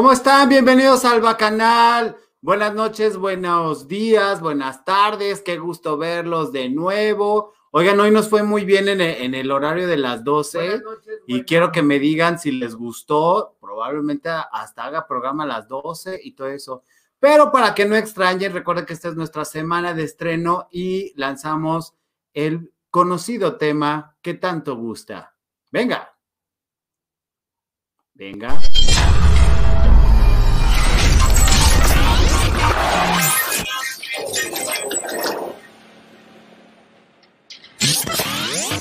¿Cómo están? Bienvenidos al Bacanal. Buenas noches, buenos días, buenas tardes. Qué gusto verlos de nuevo. Oigan, hoy nos fue muy bien en el, horario de las 12 y quiero que me digan si les gustó. Probablemente hasta haga programa a las 12 y todo eso. Pero para que no extrañen, recuerden que esta es nuestra semana de estreno y lanzamos el conocido tema que tanto gusta. Venga. Venga.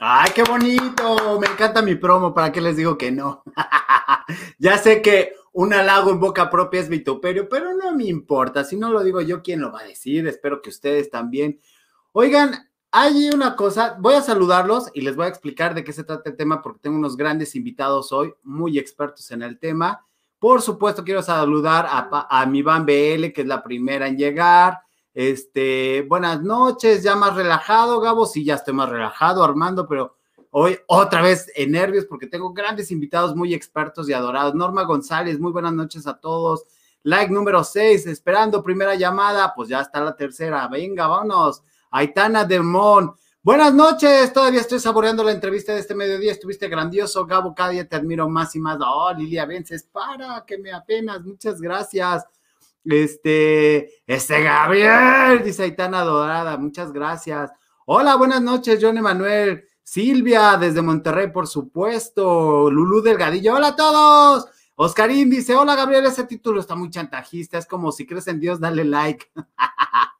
¡Ay, qué bonito! Me encanta mi promo, ¿para qué les digo que no? ya sé que un halago en boca propia es vituperio, pero no me importa. Si no lo digo yo, ¿quién lo va a decir? Espero que ustedes también. Oigan, hay una cosa, voy a saludarlos y les voy a explicar de qué se trata el tema porque tengo unos grandes invitados hoy, muy expertos en el tema. Por supuesto, quiero saludar a, a mi Van BL, que es la primera en llegar. Este, buenas noches, ya más relajado, Gabo. Sí, ya estoy más relajado, Armando, pero hoy otra vez en nervios porque tengo grandes invitados muy expertos y adorados. Norma González, muy buenas noches a todos. Like número 6, esperando primera llamada, pues ya está la tercera. Venga, vámonos. Aitana Demón. Buenas noches, todavía estoy saboreando la entrevista de este mediodía, estuviste grandioso, Gabo, cada día te admiro más y más. Oh, Lilia Vences, para, que me apenas, muchas gracias. Este, este Gabriel, dice Aitana Dorada, muchas gracias. Hola, buenas noches, John Emanuel. Silvia, desde Monterrey, por supuesto. Lulú Delgadillo, hola a todos. Oscarín dice, hola Gabriel, ese título está muy chantajista, es como si crees en Dios, dale like.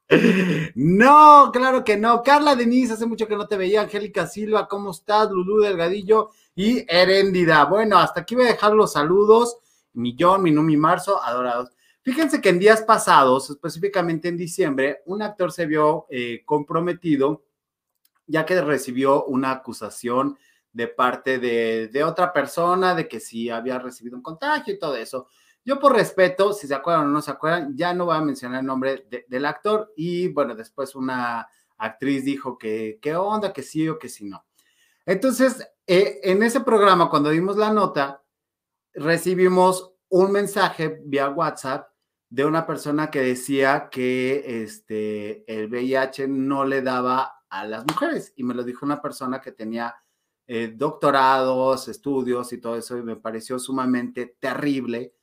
no, claro que no. Carla Denise, hace mucho que no te veía. Angélica Silva, ¿cómo estás? Lulú Delgadillo y Heréndida. Bueno, hasta aquí voy a dejar los saludos. Millón, Minumi Marzo, adorados. Fíjense que en días pasados, específicamente en diciembre, un actor se vio eh, comprometido ya que recibió una acusación de parte de, otra persona de que sí había recibido un contagio y todo eso. Yo por respeto, si se acuerdan o no se acuerdan, ya no voy a mencionar el nombre del actor y bueno, después una actriz dijo que qué onda, que sí o que sí no. Entonces, eh, en ese programa, cuando dimos la nota, recibimos un mensaje vía WhatsApp de una persona que decía que este, el VIH no le daba a las mujeres y me lo dijo una persona que tenía eh, doctorados, estudios y todo eso y me pareció sumamente terrible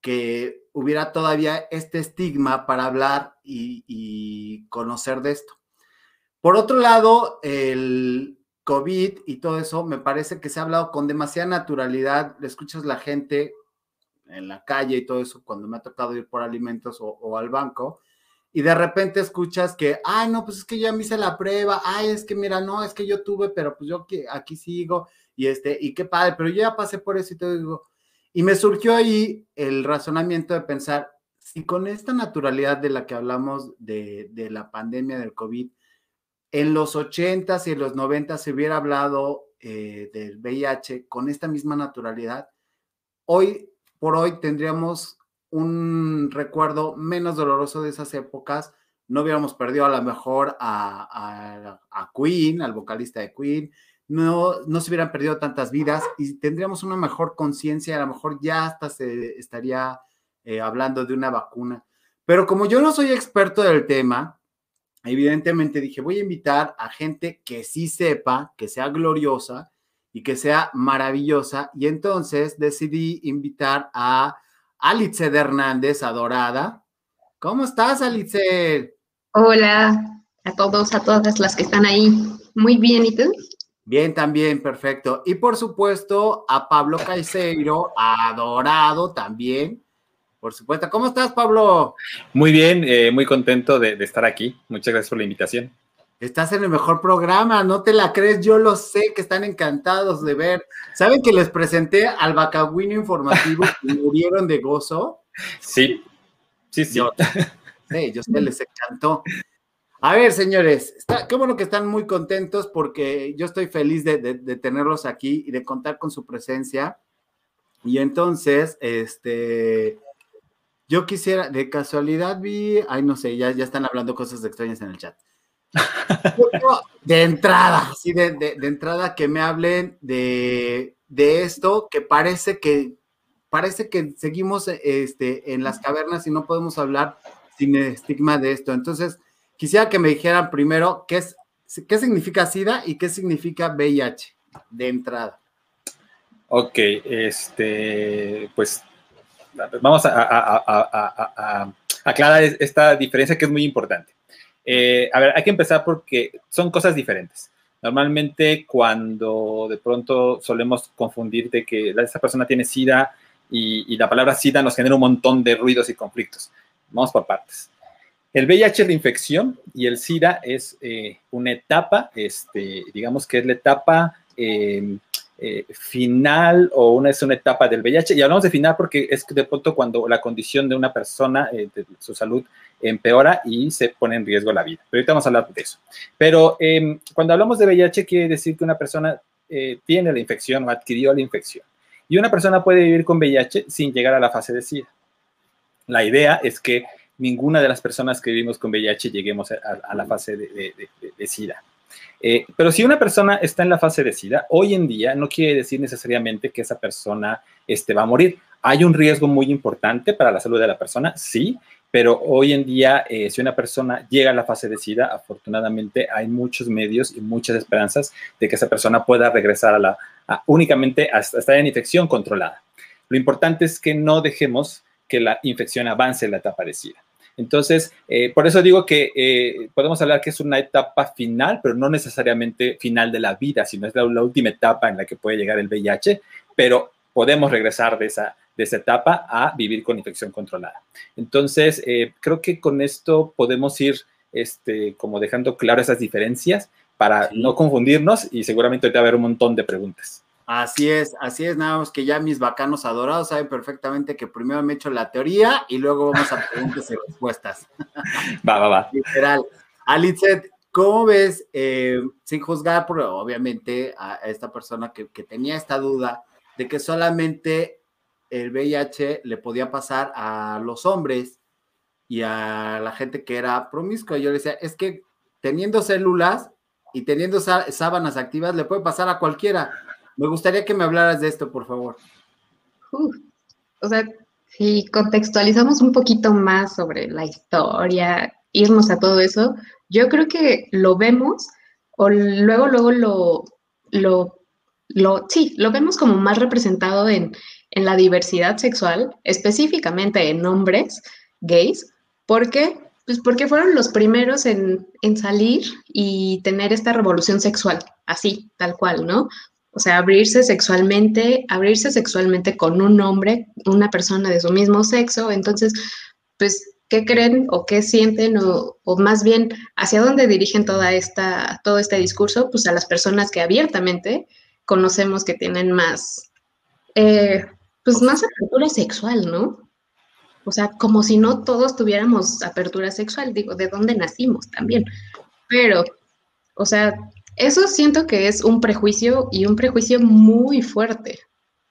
que hubiera todavía este estigma para hablar y, y conocer de esto. Por otro lado, el COVID y todo eso, me parece que se ha hablado con demasiada naturalidad, le escuchas la gente en la calle y todo eso, cuando me ha tocado ir por alimentos o, al banco, y de repente escuchas que, ay, no, pues es que ya me hice la prueba, ay, es que mira, no, es que yo tuve, pero pues yo aquí sigo, y este, y qué padre, pero yo ya pasé por eso y todo, digo, y me surgió ahí el razonamiento de pensar, si con esta naturalidad de la que hablamos de, de la pandemia del COVID, en los 80s y en los 90 se hubiera hablado eh, del VIH con esta misma naturalidad, hoy por hoy tendríamos un recuerdo menos doloroso de esas épocas. No hubiéramos perdido a lo mejor a, Queen, al vocalista de Queen, no, no se hubieran perdido tantas vidas y tendríamos una mejor conciencia, a lo mejor ya hasta se estaría eh, hablando de una vacuna. Pero como yo no soy experto del tema, evidentemente dije, voy a invitar a gente que sí sepa, que sea gloriosa y que sea maravillosa. Y entonces decidí invitar a Alice de Hernández, adorada. ¿Cómo estás, Alice? Hola a todos, a todas las que están ahí. Muy bien, ¿y tú? Bien, también, perfecto. Y por supuesto, a Pablo Caiceiro, adorado también. Por supuesto. ¿Cómo estás, Pablo? Muy bien, eh, muy contento de estar aquí. Muchas gracias por la invitación. Estás en el mejor programa, no te la crees, yo lo sé que están encantados de ver. ¿Saben que les presenté al Bacagüino informativo y murieron de gozo? Sí, sí, sí. Yo, sí, yo sé, les encantó. A ver, señores, está, qué bueno que están muy contentos porque yo estoy feliz de, de, de, tenerlos aquí y de contar con su presencia. Y entonces, este, yo quisiera, de casualidad vi, ay, no sé, ya, ya están hablando cosas extrañas en el chat. De entrada, sí, de, de, de, entrada que me hablen de, de esto que parece que parece que seguimos este, en las cavernas y no podemos hablar sin el estigma de esto. Entonces, quisiera que me dijeran primero qué, es, qué significa SIDA y qué significa VIH de entrada. Ok, este, pues vamos a, a, a, a aclarar esta diferencia que es muy importante. Eh, a ver, hay que empezar porque son cosas diferentes. Normalmente cuando de pronto solemos confundir de que esa persona tiene SIDA y, la palabra SIDA nos genera un montón de ruidos y conflictos. Vamos por partes. El VIH es la infección y el SIDA es eh, una etapa, este, digamos que es la etapa eh, eh, final o una, es una etapa del VIH. Y hablamos de final porque es de pronto cuando la condición de una persona, de su salud, empeora y se pone en riesgo la vida. Pero ahorita vamos a hablar de eso. Pero eh, cuando hablamos de VIH, quiere decir que una persona eh, tiene la infección o adquirió la infección. Y una persona puede vivir con VIH sin llegar a la fase de SIDA. La idea es que ninguna de las personas que vivimos con VIH lleguemos a, a la fase de, de, de, de SIDA. Eh, pero si una persona está en la fase de SIDA, hoy en día no quiere decir necesariamente que esa persona este, va a morir. Hay un riesgo muy importante para la salud de la persona, sí, pero hoy en día, eh, si una persona llega a la fase de SIDA, afortunadamente hay muchos medios y muchas esperanzas de que esa persona pueda regresar a la, a, únicamente hasta estar en infección controlada. Lo importante es que no dejemos que la infección avance en la etapa de SIDA. Entonces, eh, por eso digo que eh, podemos hablar que es una etapa final, pero no necesariamente final de la vida, sino es la, la última etapa en la que puede llegar el VIH, pero podemos regresar de esa, de esa etapa a vivir con infección controlada. Entonces, eh, creo que con esto podemos ir este, como dejando claro esas diferencias para sí. no confundirnos y seguramente ahorita va a haber un montón de preguntas. Así es, así es, nada más que ya mis bacanos adorados saben perfectamente que primero me echo la teoría y luego vamos a preguntas y respuestas. Va, va, va. Literal. Alitzet, ¿cómo ves, eh, sin juzgar, por, obviamente, a esta persona que, que tenía esta duda de que solamente el VIH le podía pasar a los hombres y a la gente que era promiscua. Yo le decía, es que teniendo células y teniendo sábanas activas le puede pasar a cualquiera. Me gustaría que me hablaras de esto, por favor. O sea, si contextualizamos un poquito más sobre la historia, irnos a todo eso, yo creo que lo vemos o luego, luego lo, lo, lo, sí, lo vemos como más representado en, en la diversidad sexual, específicamente en hombres gays, porque pues porque fueron los primeros en, en, salir y tener esta revolución sexual, así, tal cual, ¿no? O sea, abrirse sexualmente, abrirse sexualmente con un hombre, una persona de su mismo sexo. Entonces, pues, ¿qué creen o qué sienten o, o más bien hacia dónde dirigen toda esta, todo este discurso? Pues a las personas que abiertamente conocemos que tienen más, eh, pues más apertura sexual, ¿no? O sea, como si no todos tuviéramos apertura sexual, digo, ¿de dónde nacimos también? Pero, o sea, eso siento que es un prejuicio y un prejuicio muy fuerte,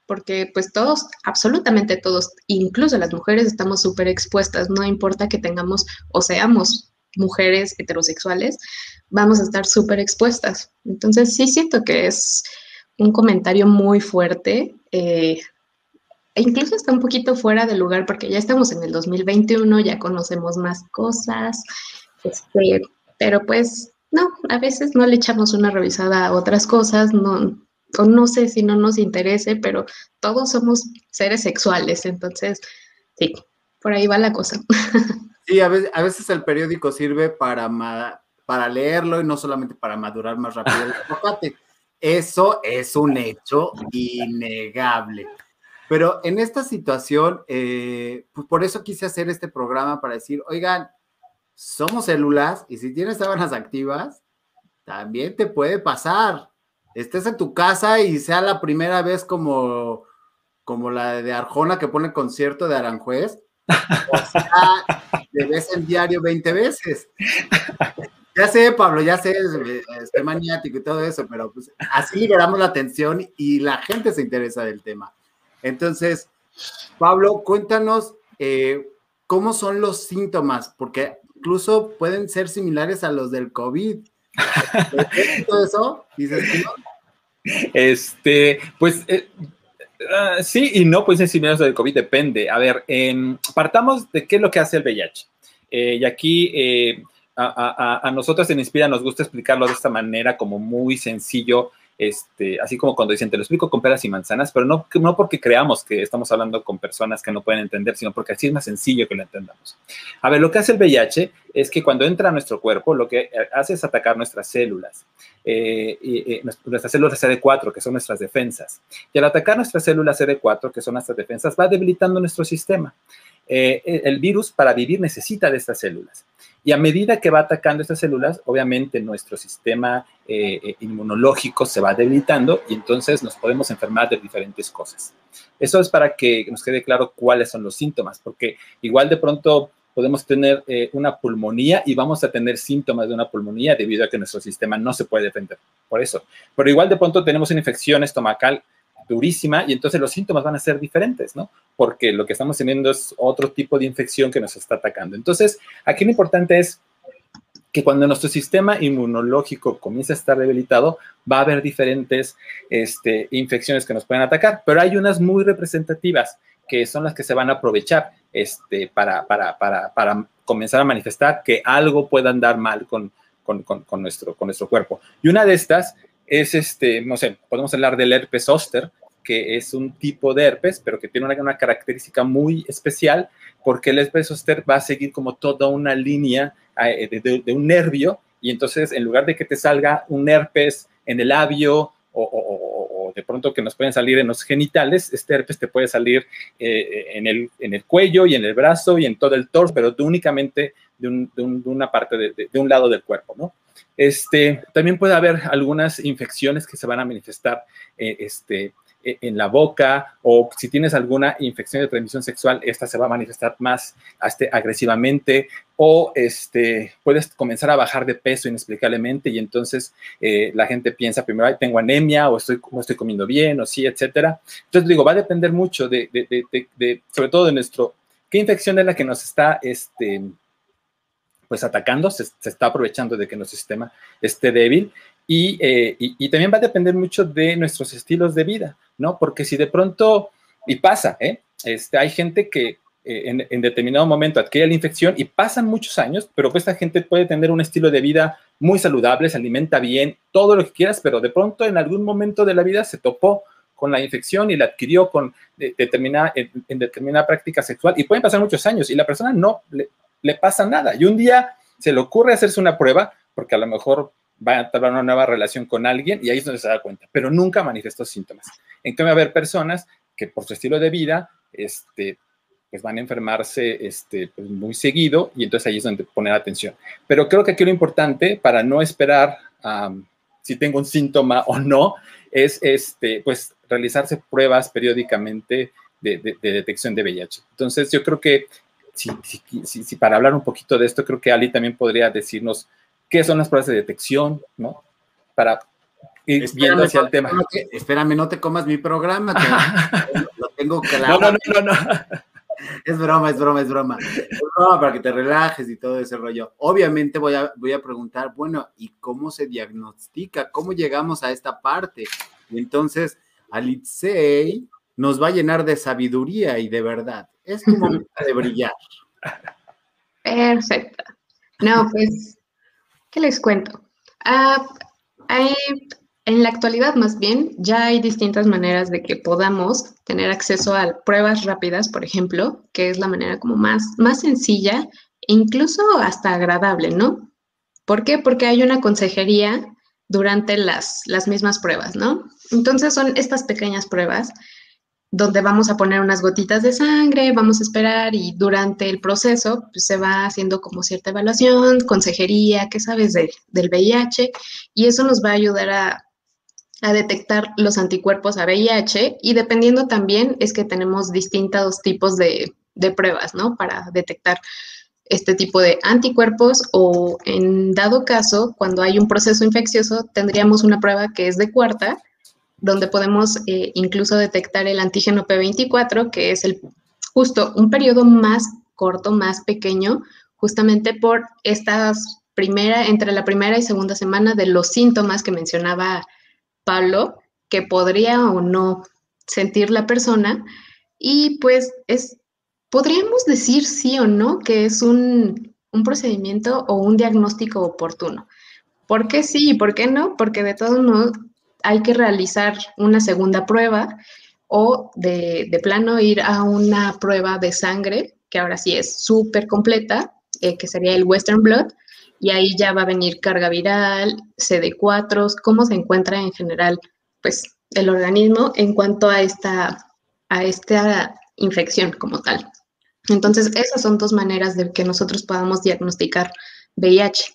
porque pues todos, absolutamente todos, incluso las mujeres estamos súper expuestas, no importa que tengamos o seamos mujeres heterosexuales, vamos a estar súper expuestas. Entonces sí siento que es un comentario muy fuerte. Eh, e incluso está un poquito fuera de lugar porque ya estamos en el 2021, ya conocemos más cosas, este, pero pues no, a veces no le echamos una revisada a otras cosas, no, o no sé si no nos interese, pero todos somos seres sexuales, entonces sí, por ahí va la cosa. Sí, a veces, a veces el periódico sirve para, para leerlo y no solamente para madurar más rápido el Eso es un hecho innegable. Pero en esta situación, eh, pues por eso quise hacer este programa para decir, oigan, somos células y si tienes sábanas activas, también te puede pasar. Estés en tu casa y sea la primera vez como, como la de Arjona que pone concierto de Aranjuez. O sea, de vez en diario 20 veces. Ya sé, Pablo, ya sé, estoy maniático y todo eso, pero pues así liberamos la atención y la gente se interesa del tema. Entonces, Pablo, cuéntanos eh, cómo son los síntomas, porque incluso pueden ser similares a los del COVID. ¿Todo eso? ¿Dices Este, pues eh, ah, sí y no, pues ser similares a los del COVID, depende. A ver, partamos de qué es lo que hace el VIH. Eh, y aquí a, nosotros en Inspira nos gusta explicarlo de esta manera, como muy sencillo, este, así como cuando dicen, te lo explico con peras y manzanas, pero no, no porque creamos que estamos hablando con personas que no pueden entender, sino porque así es más sencillo que lo entendamos. A ver, lo que hace el VIH es que cuando entra a nuestro cuerpo, lo que hace es atacar nuestras células, eh, y, nuestras células CD4, que son nuestras defensas. Y al atacar nuestras células CD4, que son nuestras defensas, va debilitando nuestro sistema. Eh, el virus para vivir necesita de estas células. Y a medida que va atacando estas células, obviamente nuestro sistema eh, eh, inmunológico se va debilitando y entonces nos podemos enfermar de diferentes cosas. Eso es para que nos quede claro cuáles son los síntomas, porque igual de pronto podemos tener eh, una pulmonía y vamos a tener síntomas de una pulmonía debido a que nuestro sistema no se puede defender. Por eso. Pero igual de pronto tenemos una infección estomacal durísima y entonces los síntomas van a ser diferentes, ¿no? Porque lo que estamos teniendo es otro tipo de infección que nos está atacando. Entonces, aquí lo importante es que cuando nuestro sistema inmunológico comienza a estar debilitado, va a haber diferentes este, infecciones que nos pueden atacar, pero hay unas muy representativas que son las que se van a aprovechar este, para, comenzar a manifestar que algo pueda andar mal con nuestro cuerpo. Y una de estas es este, no sé, podemos hablar del herpes zóster, que es un tipo de herpes, pero que tiene una, característica muy especial, porque el herpes zóster va a seguir como toda una línea eh, de, un nervio, y entonces en lugar de que te salga un herpes en el labio o, de pronto que nos pueden salir en los genitales, este herpes te puede salir eh, en, el, en el cuello y en el brazo y en todo el torso, pero únicamente de, una parte de, un lado del cuerpo, ¿no? Este, también puede haber algunas infecciones que se van a manifestar eh, este, en la boca o si tienes alguna infección de transmisión sexual, esta se va a manifestar más este, agresivamente o este, puedes comenzar a bajar de peso inexplicablemente y entonces eh, la gente piensa primero, tengo anemia o estoy, no estoy comiendo bien o sí, etcétera. Entonces digo, va a depender mucho de, de, sobre todo de nuestro, qué infección es la que nos está, este, pues atacando, se, está aprovechando de que nuestro sistema esté débil eh, y, también va a depender mucho de nuestros estilos de vida, ¿no? Porque si de pronto, y pasa, ¿eh? Este, hay gente que eh, en, determinado momento adquiere la infección y pasan muchos años, pero pues esta gente puede tener un estilo de vida muy saludable, se alimenta bien, todo lo que quieras, pero de pronto en algún momento de la vida se topó con la infección y la adquirió con determinada, en, determinada práctica sexual y pueden pasar muchos años y la persona no le, le pasa nada. Y un día se le ocurre hacerse una prueba, porque a lo mejor va a tener una nueva relación con alguien y ahí es donde se da cuenta, pero nunca manifestó síntomas. En cambio, va a haber personas que por su estilo de vida, este, pues van a enfermarse este, pues muy seguido y entonces ahí es donde poner atención. Pero creo que aquí lo importante para no esperar si tengo un síntoma o no, es este, pues realizarse pruebas periódicamente de detección de VIH. Entonces yo creo que si, para hablar un poquito de esto, creo que Ali también podría decirnos qué son las pruebas de detección, ¿no? Para ir viendo hacia el tema. espérame, no te comas mi programa, lo tengo claro. No, no, no, no, Es broma, es broma, es broma. Es broma para que te relajes y todo ese rollo. Obviamente voy a, voy a preguntar, bueno, ¿y cómo se diagnostica? ¿Cómo llegamos a esta parte? Y entonces, Alitzei nos va a llenar de sabiduría y de verdad. Es tu momento de brillar. Perfecto. No, pues, ¿qué les cuento? Ah, en la actualidad, más bien, ya hay distintas maneras de que podamos tener acceso a pruebas rápidas, por ejemplo, que es la manera como más, más sencilla e incluso hasta agradable, ¿no? ¿Por qué? Porque hay una consejería durante las, las mismas pruebas, ¿no? Entonces son estas pequeñas pruebas donde vamos a poner unas gotitas de sangre, vamos a esperar y durante el proceso pues, se va haciendo como cierta evaluación, consejería, qué sabes del VIH y eso nos va a ayudar a, detectar los anticuerpos a VIH y dependiendo también es que tenemos distintos tipos de, de pruebas, ¿no? Para detectar este tipo de anticuerpos o en dado caso, cuando hay un proceso infeccioso, tendríamos una prueba que es de cuarta, donde podemos eh, incluso detectar el antígeno P24, que es el justo un periodo más corto, más pequeño, justamente por estas primera, entre la primera y segunda semana de los síntomas que mencionaba Pablo, que podría o no sentir la persona. Y pues es, podríamos decir sí o no que es un, un procedimiento o un diagnóstico oportuno. ¿Por qué sí y por qué no? Porque de todos modos hay que realizar una segunda prueba o de, plano ir a una prueba de sangre, que ahora sí es súper completa, eh, que sería el Western Blood, y ahí ya va a venir carga viral, CD4, cómo se encuentra en general pues, el organismo en cuanto a esta, a esta infección como tal. Entonces, esas son dos maneras de que nosotros podamos diagnosticar VIH.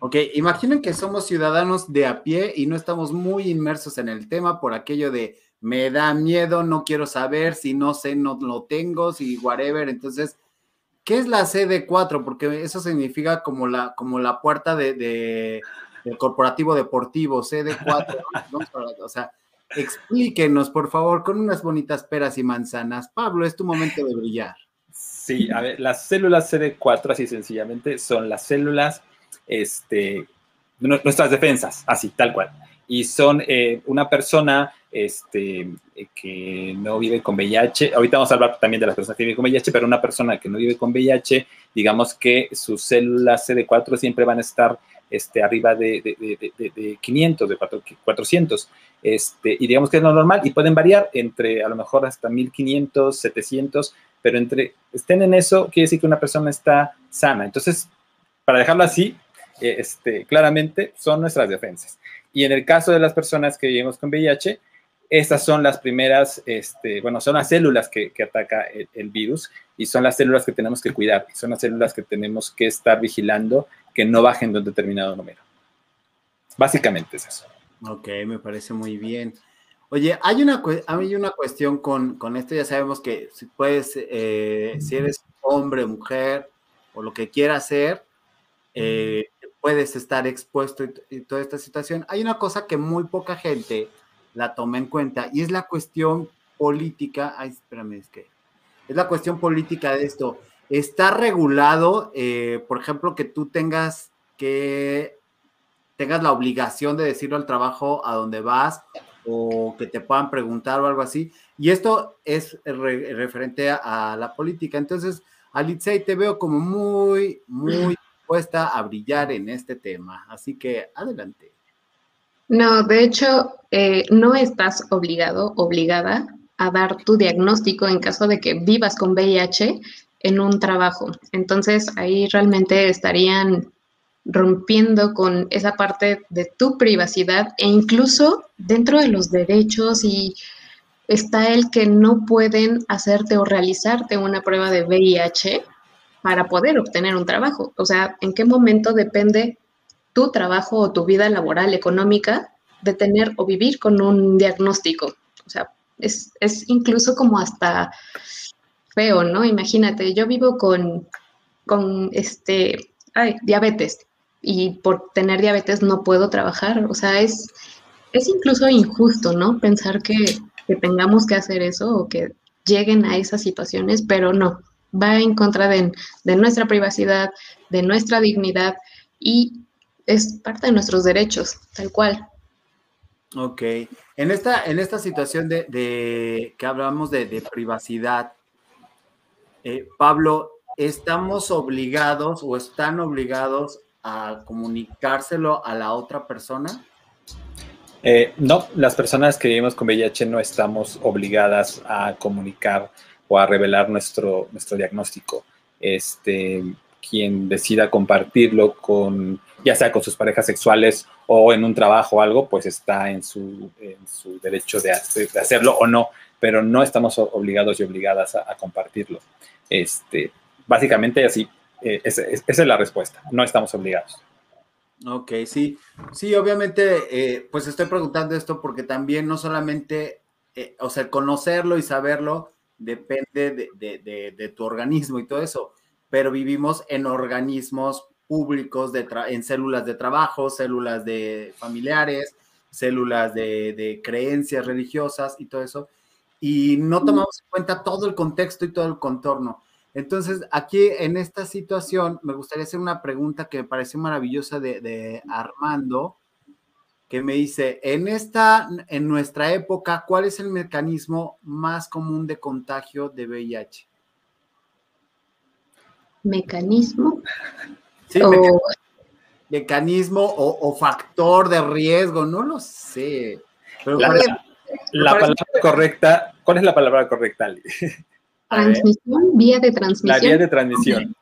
Ok, imaginen que somos ciudadanos de a pie y no estamos muy inmersos en el tema por aquello de me da miedo, no quiero saber, si no sé, no lo tengo, si whatever. Entonces, ¿qué es la CD4? Porque eso significa como la, como la puerta de, del corporativo deportivo, CD4. O sea, explíquenos, por favor, con unas bonitas peras y manzanas. Pablo, es tu momento de brillar. Sí, a ver, las células CD4, así sencillamente, son las células este, nuestras defensas, así, tal cual. Y son eh, una persona este, que no vive con VIH, ahorita vamos a hablar también de las personas que viven con VIH, pero una persona que no vive con VIH, digamos que sus células CD4 siempre van a estar este, arriba de, de, de, 500, de 400, este, y digamos que es lo normal, y pueden variar entre a lo mejor hasta 1500, 700, pero entre estén en eso, quiere decir que una persona está sana. Entonces, para dejarlo así, este, claramente son nuestras defensas. Y en el caso de las personas que vivimos con VIH, estas son las primeras, este, bueno, son las células que, que ataca el, virus y son las células que tenemos que cuidar, son las células que tenemos que estar vigilando que no bajen de un determinado número. Básicamente es eso. Ok, me parece muy bien. Oye, hay una, hay una cuestión con, con esto, ya sabemos que si puedes, eh, si eres hombre, mujer o lo que quieras ser, eh, puedes estar expuesto y, toda esta situación. Hay una cosa que muy poca gente la toma en cuenta y es la cuestión política. Ay, espérame, es que es la cuestión política de esto. Está regulado, eh, por ejemplo, que tú tengas que tengas la obligación de decirlo al trabajo a donde vas o que te puedan preguntar o algo así. Y esto es referente a, la política. Entonces, Alitzei, te veo como muy, muy a brillar en este tema. Así que adelante. No, de hecho, eh, no estás obligado, obligada a dar tu diagnóstico en caso de que vivas con VIH en un trabajo. Entonces, ahí realmente estarían rompiendo con esa parte de tu privacidad e incluso dentro de los derechos y está el que no pueden hacerte o realizarte una prueba de VIH para poder obtener un trabajo. O sea, ¿en qué momento depende tu trabajo o tu vida laboral económica de tener o vivir con un diagnóstico? O sea, es, incluso como hasta feo, ¿no? Imagínate, yo vivo con, con este, ay, diabetes y por tener diabetes no puedo trabajar. O sea, es, es incluso injusto, ¿no? Pensar que, que tengamos que hacer eso o que lleguen a esas situaciones, pero no va en contra de, nuestra privacidad, de nuestra dignidad y es parte de nuestros derechos, tal cual. Ok. En esta, en esta situación de, que hablamos de, privacidad, eh, Pablo, ¿estamos obligados o están obligados a comunicárselo a la otra persona? Eh, no, las personas que vivimos con VIH no estamos obligadas a comunicar o a revelar nuestro, nuestro diagnóstico. Este, quien decida compartirlo con, ya sea con sus parejas sexuales o en un trabajo o algo, pues está en su, en su derecho de, hacerlo o no. pero no estamos obligados y obligadas a, compartirlo. Este, básicamente así, eh, esa, es la respuesta, no estamos obligados. Ok, sí, sí, obviamente, eh, pues estoy preguntando esto porque también no solamente, eh, o sea, conocerlo y saberlo depende de, tu organismo y todo eso, pero vivimos en organismos públicos, de en células de trabajo, células de familiares, células de, creencias religiosas y todo eso, y no tomamos en cuenta todo el contexto y todo el contorno. Entonces, aquí en esta situación, me gustaría hacer una pregunta que me pareció maravillosa de, Armando, que me dice, en esta, en nuestra época, ¿cuál es el mecanismo más común de contagio de VIH? ¿Mecanismo? Sí, mecanismo o, factor de riesgo, no lo sé. la, palabra correcta, ¿cuál es la palabra correcta, Ali? Transmisión, vía de transmisión. La vía de transmisión.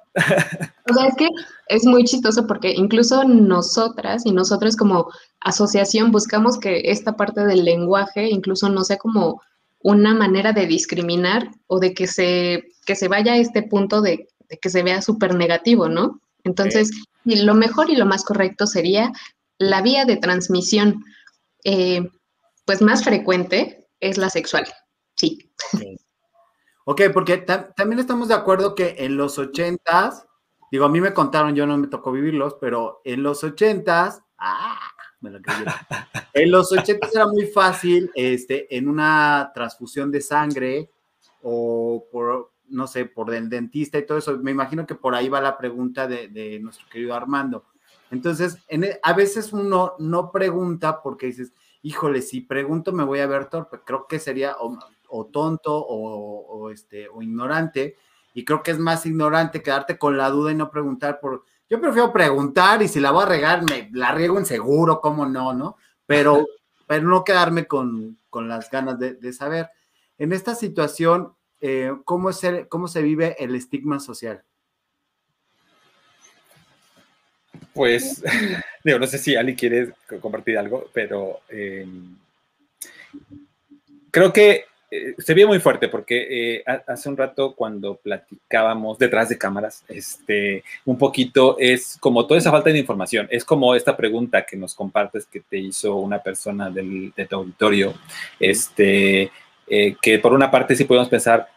O sea, es que es muy chistoso porque incluso nosotras y nosotros como asociación buscamos que esta parte del lenguaje incluso no sea como una manera de discriminar o de que se, que se vaya a este punto de, que se vea súper negativo, ¿no? Entonces, lo mejor y lo más correcto sería la vía de transmisión, eh, pues más frecuente es la sexual, sí. Ok, porque también estamos de acuerdo que en los ochentas, digo, a mí me contaron, yo no me tocó vivirlos, pero en los ochentas, ah, me lo en los ochentas era muy fácil, este, en una transfusión de sangre o por, no sé, por el dentista y todo eso, me imagino que por ahí va la pregunta de, nuestro querido Armando. Entonces, e, a veces uno no pregunta porque dices, híjole, si pregunto me voy a ver torpe. Creo que sería, o tonto o, este, o ignorante. Y creo que es más ignorante quedarte con la duda y no preguntar por... Yo prefiero preguntar y si la voy a regar, me la riego en seguro, cómo no, ¿no? Pero, pero no quedarme con, las ganas de, saber. En esta situación, eh, ¿cómo, es ¿cómo se vive el estigma social? Pues, digo, no sé si Ali quiere compartir algo, pero eh, creo que eh, se ve muy fuerte porque eh, hace un rato cuando platicábamos detrás de cámaras, este, un poquito es como toda esa falta de información, es como esta pregunta que nos compartes que te hizo una persona del, de tu auditorio, este, eh, que por una parte sí podemos pensar,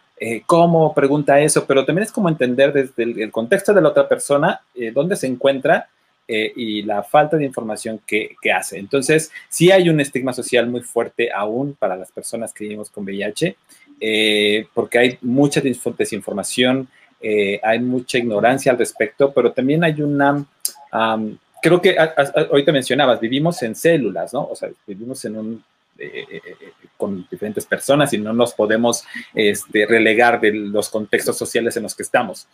¿cómo pregunta eso? Pero también es como entender desde el, contexto de la otra persona dónde se encuentra eh, y la falta de información que, hace. Entonces, sí hay un estigma social muy fuerte aún para las personas que vivimos con VIH, eh, porque hay mucha desinformación, eh, hay mucha ignorancia al respecto, pero también hay una... creo que ahorita mencionabas, vivimos en células, ¿no? O sea, vivimos en un con diferentes personas y no nos podemos este, relegar de los contextos sociales en los que estamos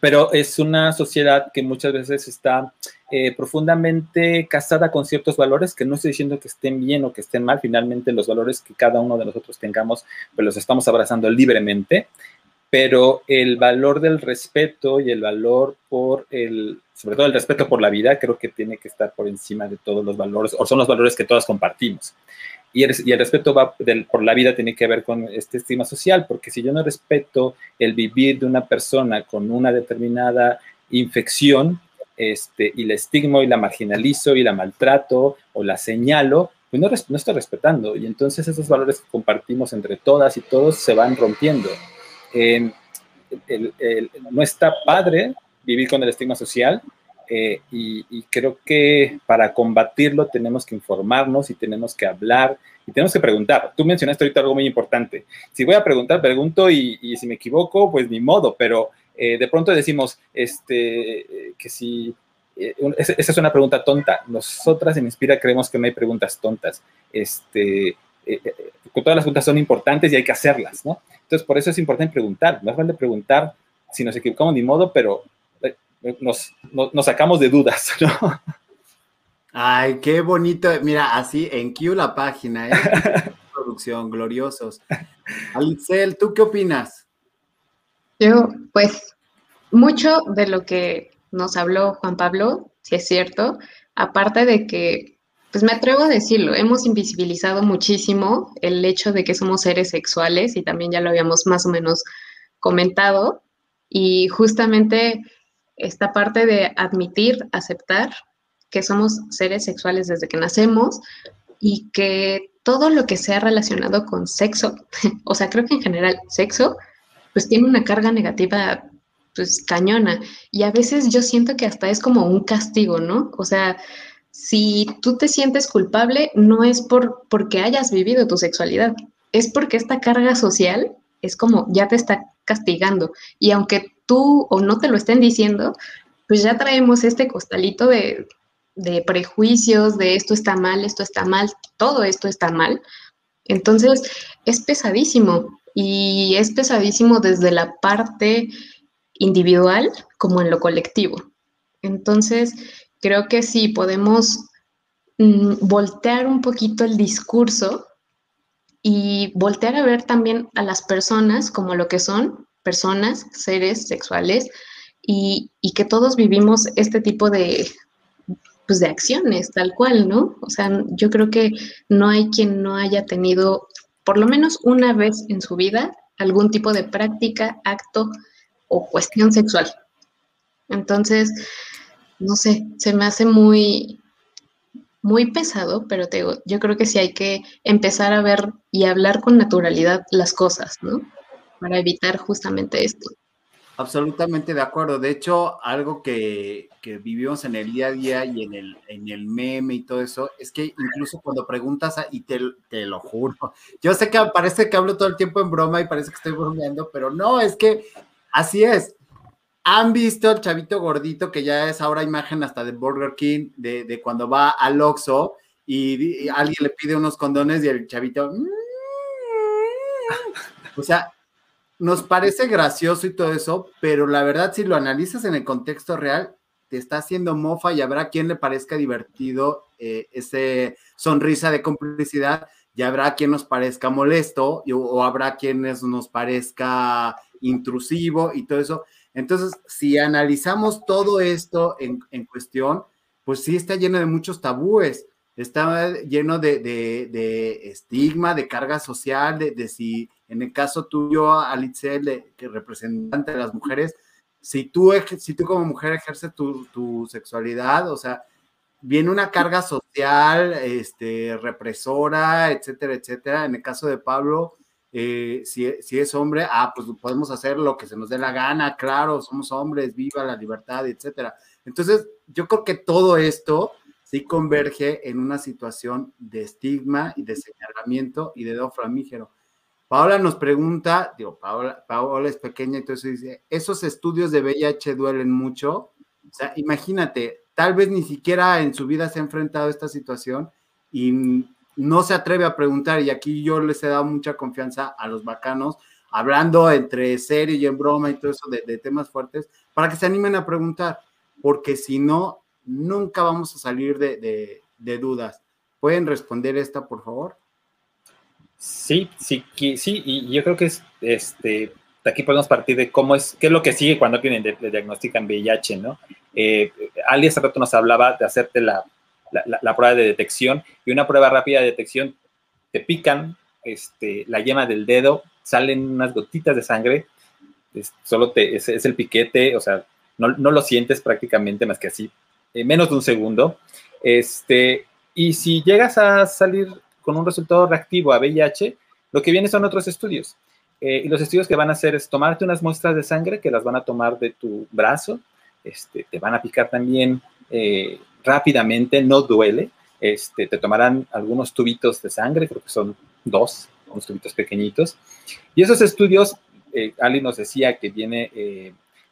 pero es una sociedad que muchas veces está eh, profundamente casada con ciertos valores que no estoy diciendo que estén bien o que estén mal, finalmente los valores que cada uno de nosotros tengamos, pues los estamos abrazando libremente, pero el valor del respeto y el valor por el, sobre todo el respeto por la vida, creo que tiene que estar por encima de todos los valores, o son los valores que todas compartimos. Y el, respeto va por la vida tiene que ver con este estigma social, porque si yo no respeto el vivir de una persona con una determinada infección, este, y la estigmo y la marginalizo y la maltrato o la señalo, pues no, no estoy respetando. Y entonces esos valores que compartimos entre todas y todos se van rompiendo. no está padre vivir con el estigma social, eh, y, creo que para combatirlo tenemos que informarnos y tenemos que hablar y tenemos que preguntar. Tú mencionaste ahorita algo muy importante. Si voy a preguntar, pregunto y, si me equivoco, pues ni modo, pero eh, de pronto decimos este, que si... Eh, esa es una pregunta tonta. Nosotras en Inspira creemos que no hay preguntas tontas. Este, todas las preguntas son importantes y hay que hacerlas, ¿no? Entonces, por eso es importante preguntar. Más vale preguntar si nos equivocamos ni modo, pero nos, sacamos de dudas, ¿no? Ay, qué bonito. Mira, así en Q la página, ¿eh? Producción, gloriosos. Alicel, ¿tú qué opinas? Yo, pues, mucho de lo que nos habló Juan Pablo, si es cierto, aparte de que pues me atrevo a decirlo, hemos invisibilizado muchísimo el hecho de que somos seres sexuales y también ya lo habíamos más o menos comentado. Y justamente esta parte de admitir, aceptar que somos seres sexuales desde que nacemos y que todo lo que sea relacionado con sexo, o sea, creo que en general sexo, pues tiene una carga negativa pues cañona. Y a veces yo siento que hasta es como un castigo, ¿no? O sea, si tú te sientes culpable, no es por porque hayas vivido tu sexualidad, es porque esta carga social es como ya te está castigando. Y aunque tú o no te lo estén diciendo, pues ya traemos este costalito de, prejuicios, de esto está mal, esto está mal, todo esto está mal. Entonces, es pesadísimo y es pesadísimo desde la parte individual como en lo colectivo. Entonces, creo que sí podemos mm, voltear un poquito el discurso y voltear a ver también a las personas como lo que son, personas, seres sexuales, y, que todos vivimos este tipo de, pues de acciones, tal cual, ¿no? O sea, yo creo que no hay quien no haya tenido, por lo menos una vez en su vida, algún tipo de práctica, acto o cuestión sexual. Entonces, no sé, se me hace muy, muy pesado, pero te digo, yo creo que sí hay que empezar a ver y hablar con naturalidad las cosas, ¿no? Para evitar justamente esto. Absolutamente de acuerdo. De hecho, algo que, vivimos en el día a día y en el, en el meme y todo eso, es que incluso cuando preguntas, y te, te, lo juro, yo sé que parece que hablo todo el tiempo en broma y parece que estoy bromeando, pero no, es que así es. ¿Han visto el chavito gordito que ya es ahora imagen hasta de Burger King, de, cuando va al Oxxo y, y, alguien le pide unos condones y el chavito... Mm". O sea, nos parece gracioso y todo eso, pero la verdad, si lo analizas en el contexto real, te está haciendo mofa y habrá quien le parezca divertido eh, ese sonrisa de complicidad y habrá quien nos parezca molesto o habrá quienes nos parezca intrusivo y todo eso. Entonces, si analizamos todo esto en, en cuestión, pues sí está lleno de muchos tabúes, está lleno de, de, de estigma, de carga social, de, de si en el caso tuyo, Alice, que representante de las mujeres, si tú, si tú como mujer ejerces tu, sexualidad, o sea, viene una carga social, este, represora, etcétera, etcétera. En el caso de Pablo, eh, si, si, es hombre, ah, pues podemos hacer lo que se nos dé la gana, claro, somos hombres, viva la libertad, etcétera. Entonces, yo creo que todo esto sí converge en una situación de estigma y de señalamiento y de do flamígero. Paola nos pregunta, digo, Paola, Paola es pequeña, entonces dice, ¿esos estudios de VIH duelen mucho? O sea, imagínate, tal vez ni siquiera en su vida se ha enfrentado a esta situación y no se atreve a preguntar, y aquí yo les he dado mucha confianza a los bacanos, hablando entre serio y en broma y todo eso de, temas fuertes, para que se animen a preguntar, porque si no, nunca vamos a salir de, de dudas. ¿Pueden responder esta, por favor? Sí, sí, sí, y yo creo que es, este, de aquí podemos partir de cómo es, qué es lo que sigue cuando alguien le, diagnostican VIH, ¿no? Eh, Ali hace rato nos hablaba de hacerte la, la, prueba de detección y una prueba rápida de detección, te pican este, la yema del dedo, salen unas gotitas de sangre, solo te, es, el piquete, o sea, no, no, lo sientes prácticamente más que así, en menos de un segundo. Este, y si llegas a salir con un resultado reactivo a VIH, lo que viene son otros estudios. Eh, y los estudios que van a hacer es tomarte unas muestras de sangre que las van a tomar de tu brazo, este, te van a picar también eh, rápidamente, no duele, este, te tomarán algunos tubitos de sangre, creo que son dos, unos tubitos pequeñitos. Y esos estudios, eh, nos decía que viene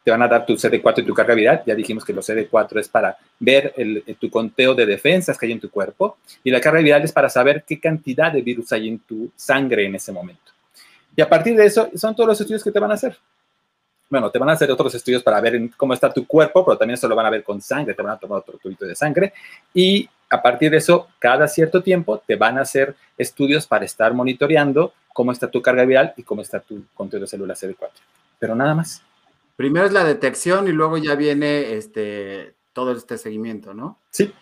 te van a dar tu CD4 y tu carga viral. Ya dijimos que los CD4 es para ver el, tu conteo de defensas que hay en tu cuerpo y la carga viral es para saber qué cantidad de virus hay en tu sangre en ese momento. Y a partir de eso son todos los estudios que te van a hacer. Bueno, te van a hacer otros estudios para ver cómo está tu cuerpo, pero también eso lo van a ver con sangre, te van a tomar otro tubito de sangre y a partir de eso, cada cierto tiempo te van a hacer estudios para estar monitoreando cómo está tu carga viral y cómo está tu conteo de células CD4. Pero nada más. Primero es la detección y luego ya viene este todo este seguimiento, ¿no? Sí.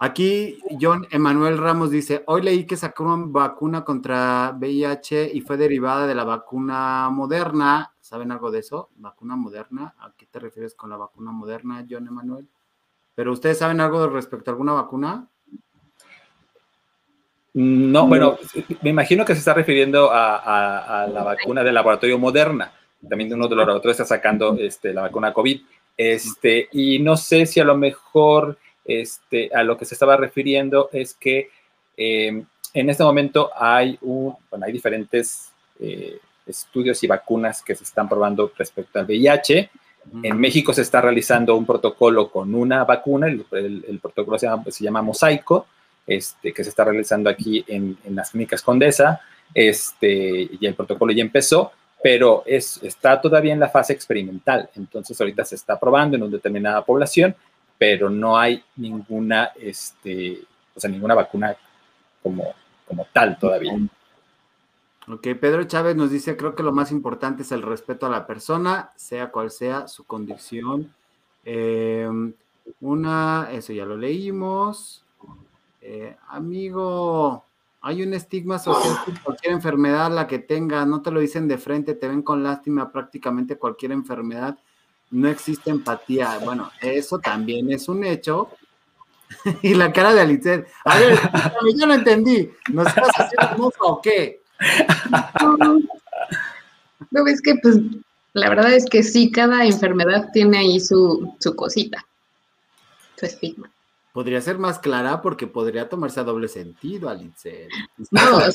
Aquí John Emanuel Ramos dice, hoy leí que sacó una vacuna contra VIH y fue derivada de la vacuna moderna. ¿Saben algo de eso? ¿Vacuna moderna? ¿A qué te refieres con la vacuna moderna, John Emanuel? ¿Pero ustedes saben algo respecto a alguna vacuna? No, bueno, me imagino que se está refiriendo a, la vacuna del laboratorio Moderna. También uno de los laboratorios está sacando este, la vacuna COVID. Este, y no sé si a lo mejor este, a lo que se estaba refiriendo es que eh, en este momento hay, un, bueno, hay diferentes eh, estudios y vacunas que se están probando respecto al VIH. En México se está realizando un protocolo con una vacuna, el, protocolo se llama, se llama, Mosaico, este, que se está realizando aquí en, en, las clínicas Condesa, este, y el protocolo ya empezó, pero es, está todavía en la fase experimental, entonces ahorita se está probando en una determinada población pero no hay ninguna, este, o sea, ninguna vacuna como, como tal todavía. Ok, Pedro Chávez nos dice, creo que lo más importante es el respeto a la persona, sea cual sea su condición. Em, una, eso ya lo leímos. Eh, amigo, hay un estigma social por cualquier enfermedad, la que tenga, no te lo dicen de frente, te ven con lástima prácticamente cualquier enfermedad no existe empatía. Bueno, eso también es un hecho. y la cara de Alice. A ver, yo no entendí. ¿Nos estás haciendo mofa o qué? No, es que pues la verdad es que sí, cada enfermedad tiene ahí su, su cosita, su estigma. Podría ser más clara porque podría tomarse a doble sentido, Alice. No, o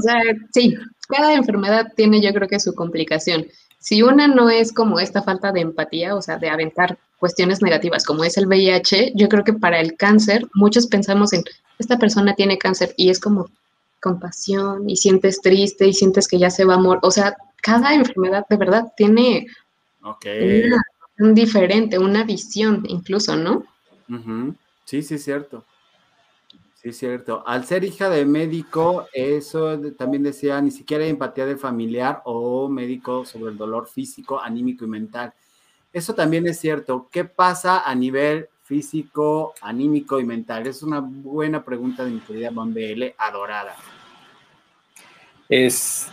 sea, sí, cada enfermedad tiene yo creo que su complicación. Si una no es como esta falta de empatía, o sea, de aventar cuestiones negativas como es el VIH, yo creo que para el cáncer muchos pensamos en, esta persona tiene cáncer y es como compasión y sientes triste y sientes que ya se va a morir. O sea, cada enfermedad de verdad tiene un diferente, una visión incluso, ¿no? Sí, sí, es cierto. Sí, es cierto. Al ser hija de médico, eso también decía, ni siquiera hay empatía de familiar o médico sobre el dolor físico, anímico y mental. Eso también es cierto. ¿Qué pasa a nivel físico, anímico y mental? Es una buena pregunta de mi querida BL, adorada. Es.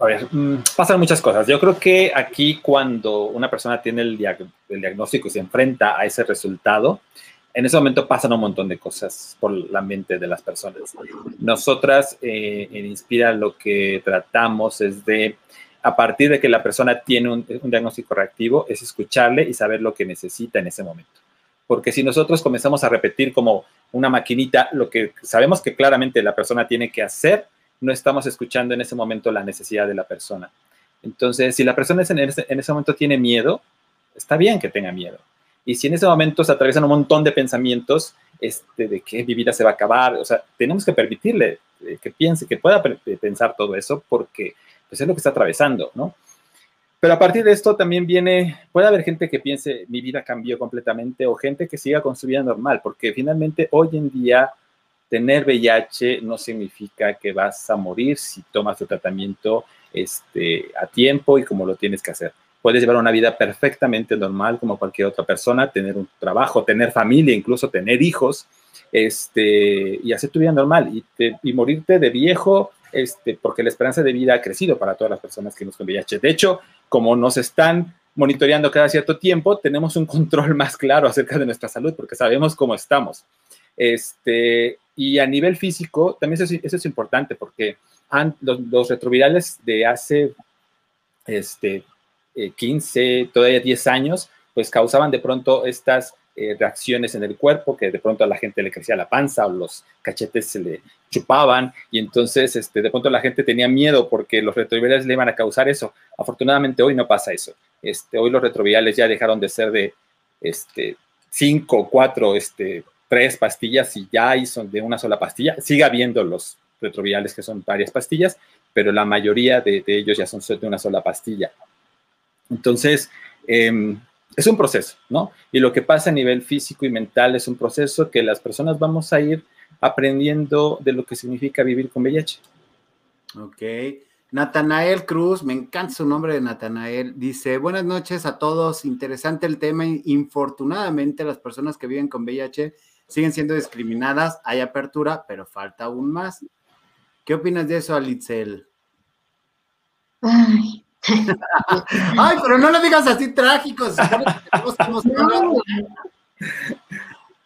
A ver, mm, pasan muchas cosas. Yo creo que aquí cuando una persona tiene el, diagnóstico y se enfrenta a ese resultado, en ese momento pasan un montón de cosas por la mente de las personas. Nosotras eh, en Inspira lo que tratamos es de, a partir de que la persona tiene un, diagnóstico reactivo, es escucharle y saber lo que necesita en ese momento. Porque si nosotros comenzamos a repetir como una maquinita lo que sabemos que claramente la persona tiene que hacer, no estamos escuchando en ese momento la necesidad de la persona. Entonces, si la persona en ese, en ese momento tiene miedo, está bien que tenga miedo y si en ese momento se atraviesan un montón de pensamientos este, de que mi vida se va a acabar, o sea, tenemos que permitirle eh, que piense, que pueda eh, pensar todo eso, porque pues, es lo que está atravesando, ¿no? Pero a partir de esto también viene, puede haber gente que piense, mi vida cambió completamente, o gente que siga con su vida normal, porque finalmente hoy en día tener VIH no significa que vas a morir si tomas tu tratamiento este, a tiempo y como lo tienes que hacer puedes llevar una vida perfectamente normal como cualquier otra persona, tener un trabajo, tener familia, incluso tener hijos, este, y hacer tu vida normal y, morirte de viejo, este, porque la esperanza de vida ha crecido para todas las personas que nos con VIH. De hecho, como nos están monitoreando cada cierto tiempo, tenemos un control más claro acerca de nuestra salud porque sabemos cómo estamos. Este, y a nivel físico, también eso es, importante porque los, retrovirales de hace este, 15, eh, todavía 10 años, pues causaban de pronto estas eh, reacciones en el cuerpo, que de pronto a la gente le crecía la panza o los cachetes se le chupaban y entonces este, de pronto la gente tenía miedo porque los retrovirales le iban a causar eso. Afortunadamente hoy no pasa eso. Este, hoy los retrovirales ya dejaron de ser de este, 5, 4, este, 3 pastillas y ya son de una sola pastilla. Sigue habiendo los retrovirales que son varias pastillas, pero la mayoría de ellos ya son de una sola pastilla. Entonces, em, es un proceso, ¿no? Y lo que pasa a nivel físico y mental es un proceso que las personas vamos a ir aprendiendo de lo que significa vivir con VIH. Ok. Natanael Cruz, me encanta su nombre de Natanael, dice, buenas noches a todos, interesante el tema, infortunadamente las personas que viven con VIH siguen siendo discriminadas, hay apertura, pero falta aún más. ¿Qué opinas de eso, Alitzel? Ay. Ay, pero no lo digas así trágicos.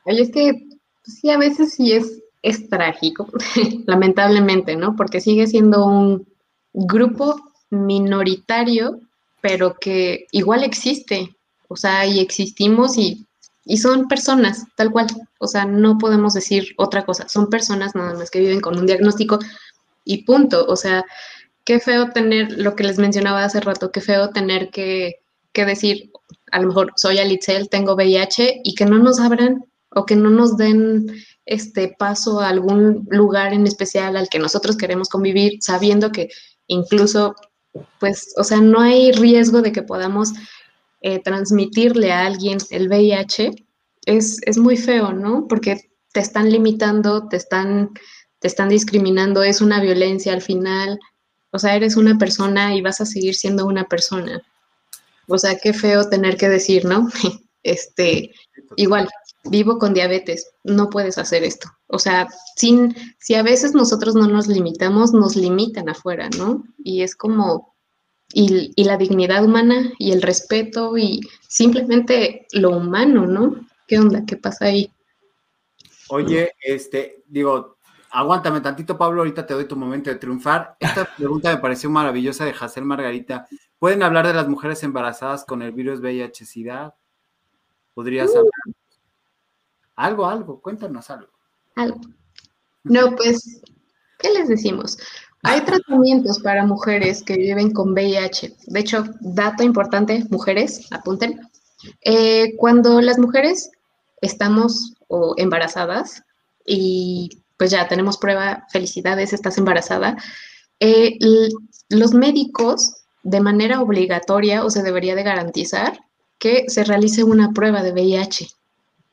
Oye, es que pues sí, a veces sí es, es trágico, lamentablemente, ¿no? Porque sigue siendo un grupo minoritario, pero que igual existe, o sea, y existimos y, y, son personas, tal cual, o sea, no podemos decir otra cosa, son personas nada más que viven con un diagnóstico y punto, o sea, qué feo tener, lo que les mencionaba hace rato, qué feo tener que, que decir, a lo mejor soy Alitzel, tengo VIH y que no nos abran o que no nos den este paso a algún lugar en especial al que nosotros queremos convivir, sabiendo que incluso, pues, o sea, no hay riesgo de que podamos eh, transmitirle a alguien el VIH, es, es, muy feo, ¿no? Porque te están limitando, te están, te están discriminando, es una violencia al final. O sea, eres una persona y vas a seguir siendo una persona. O sea, qué feo tener que decir, ¿no? Este, igual, vivo con diabetes, no puedes hacer esto. O sea, sin, si a veces nosotros no nos limitamos, nos limitan afuera, ¿no? Y es como, y, y, la dignidad humana y el respeto y simplemente lo humano, ¿no? ¿Qué onda? ¿Qué pasa ahí? Oye, este, digo, aguántame tantito, Pablo, ahorita te doy tu momento de triunfar. Esta pregunta me pareció maravillosa de Jacel Margarita. ¿Pueden hablar de las mujeres embarazadas con el virus VIH-Sida? ¿Podrías uh. hablar? Algo, algo, cuéntanos algo. Algo. No, pues, ¿qué les decimos? Hay tratamientos para mujeres que viven con VIH. De hecho, dato importante, mujeres, apunten. Eh, cuando las mujeres estamos o embarazadas y pues ya tenemos prueba, felicidades, estás embarazada, eh, los médicos de manera obligatoria o se debería de garantizar que se realice una prueba de VIH.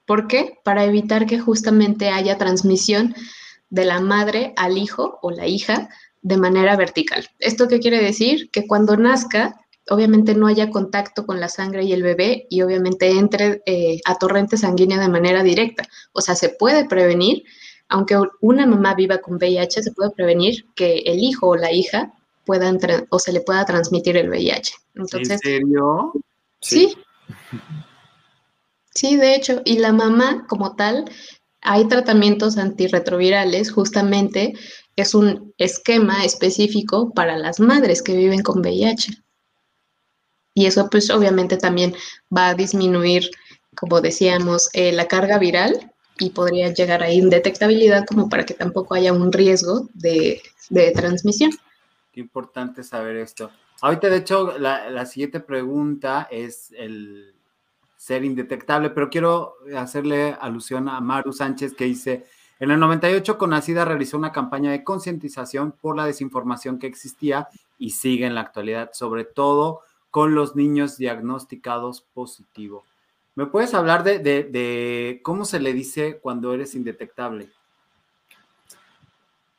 ¿Por qué? Para evitar que justamente haya transmisión de la madre al hijo o la hija de manera vertical. ¿Esto qué quiere decir? Que cuando nazca, obviamente no haya contacto con la sangre y el bebé y obviamente entre eh, a torrente sanguínea de manera directa. O sea, se puede prevenir, aunque una mamá viva con VIH, se puede prevenir que el hijo o la hija pueda o se le pueda transmitir el VIH. Entonces, ¿En serio? sí. Sí, de hecho, y la mamá como tal, hay tratamientos antirretrovirales, justamente es un esquema específico para las madres que viven con VIH. Y eso pues obviamente también va a disminuir, como decíamos, eh, la carga viral y podría llegar a indetectabilidad como para que tampoco haya un riesgo de, de transmisión. Qué importante saber esto. Ahorita, de hecho, la, la siguiente pregunta es el, ser indetectable, pero quiero hacerle alusión a Maru Sánchez que dice, en el 98 Conacida realizó una campaña de concientización por la desinformación que existía y sigue en la actualidad, sobre todo con los niños diagnosticados positivo. ¿Me puedes hablar de, de cómo se le dice cuando eres indetectable?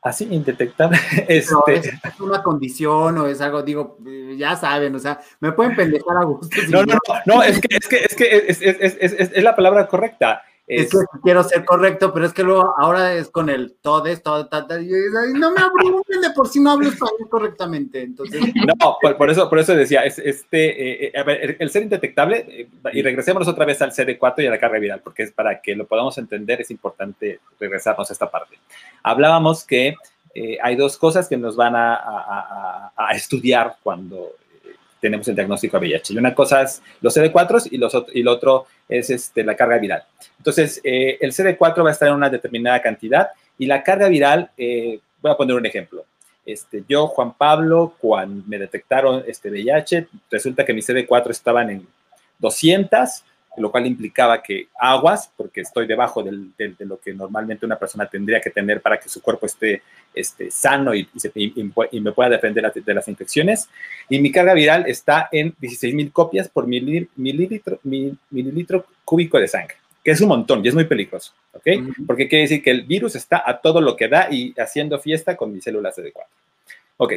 así indetectable. Este... ¿Es, una condición o es algo, digo, ya saben, o sea, me pueden pendejar a gusto. No, no, no, no, es que es, que, es, que es, es, es, es la palabra correcta. Es, que quiero ser correcto, pero es que luego ahora es con el todes, todo, todo, y no me abrumen de por si no hablo español correctamente. Entonces... No, por, eso, por eso decía, es, este, eh, a ver, el, ser indetectable, eh, y regresemos otra vez al CD4 y a la carga viral, porque es para que lo podamos entender, es importante regresarnos a esta parte. Hablábamos que eh, hay dos cosas que nos van a, a, a estudiar cuando tenemos el diagnóstico de VIH. Y una cosa es los CD4 y, los, y lo otro es este, la carga viral. Entonces, eh, el CD4 va a estar en una determinada cantidad y la carga viral, eh, voy a poner un ejemplo. Este, yo, Juan Pablo, cuando me detectaron este VIH, resulta que mi CD4 estaban en 200 lo cual implicaba que aguas, porque estoy debajo de lo que normalmente una persona tendría que tener para que su cuerpo esté, esté sano y, me pueda defender de las infecciones. Y mi carga viral está en 16.000 copias por mililitro, mililitro, cúbico de sangre, que es un montón y es muy peligroso, ¿ok? Porque quiere decir que el virus está a todo lo que da y haciendo fiesta con mis células CD4. Ok,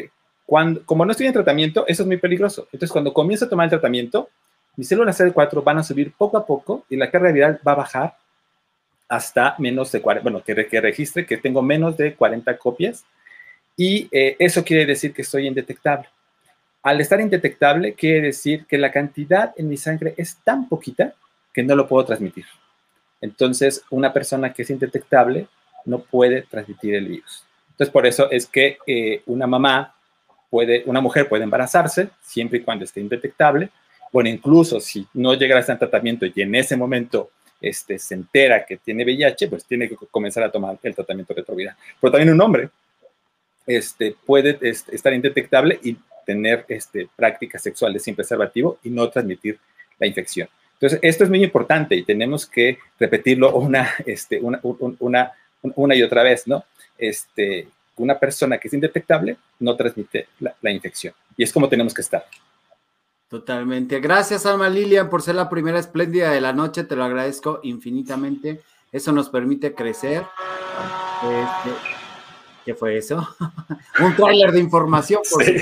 cuando, como no estoy en tratamiento, eso es muy peligroso. Entonces, cuando comienzo a tomar el tratamiento, mis células CD4 van a subir poco a poco y la carga viral va a bajar hasta menos de 40, bueno, que, que registre que tengo menos de 40 copias y eh, eso quiere decir que estoy indetectable. Al estar indetectable, quiere decir que la cantidad en mi sangre es tan poquita que no lo puedo transmitir. Entonces, una persona que es indetectable no puede transmitir el virus. Entonces, por eso es que eh, una mamá puede, una mujer puede embarazarse siempre y cuando esté indetectable. Bueno, incluso si no llega a este tratamiento y en ese momento este, se entera que tiene VIH, pues tiene que comenzar a tomar el tratamiento retroviral. Pero también un hombre este, puede este, estar indetectable y tener este, prácticas sexuales sin preservativo y no transmitir la infección. Entonces, esto es muy importante y tenemos que repetirlo una, este, una, una, una y otra vez, ¿no? Este, una persona que es indetectable no transmite la, la infección. Y es como tenemos que estar. Totalmente. Gracias, Alma Lilian, por ser la primera espléndida de la noche. Te lo agradezco infinitamente. Eso nos permite crecer. Este, ¿Qué fue eso? Un tráiler de información. Por sí.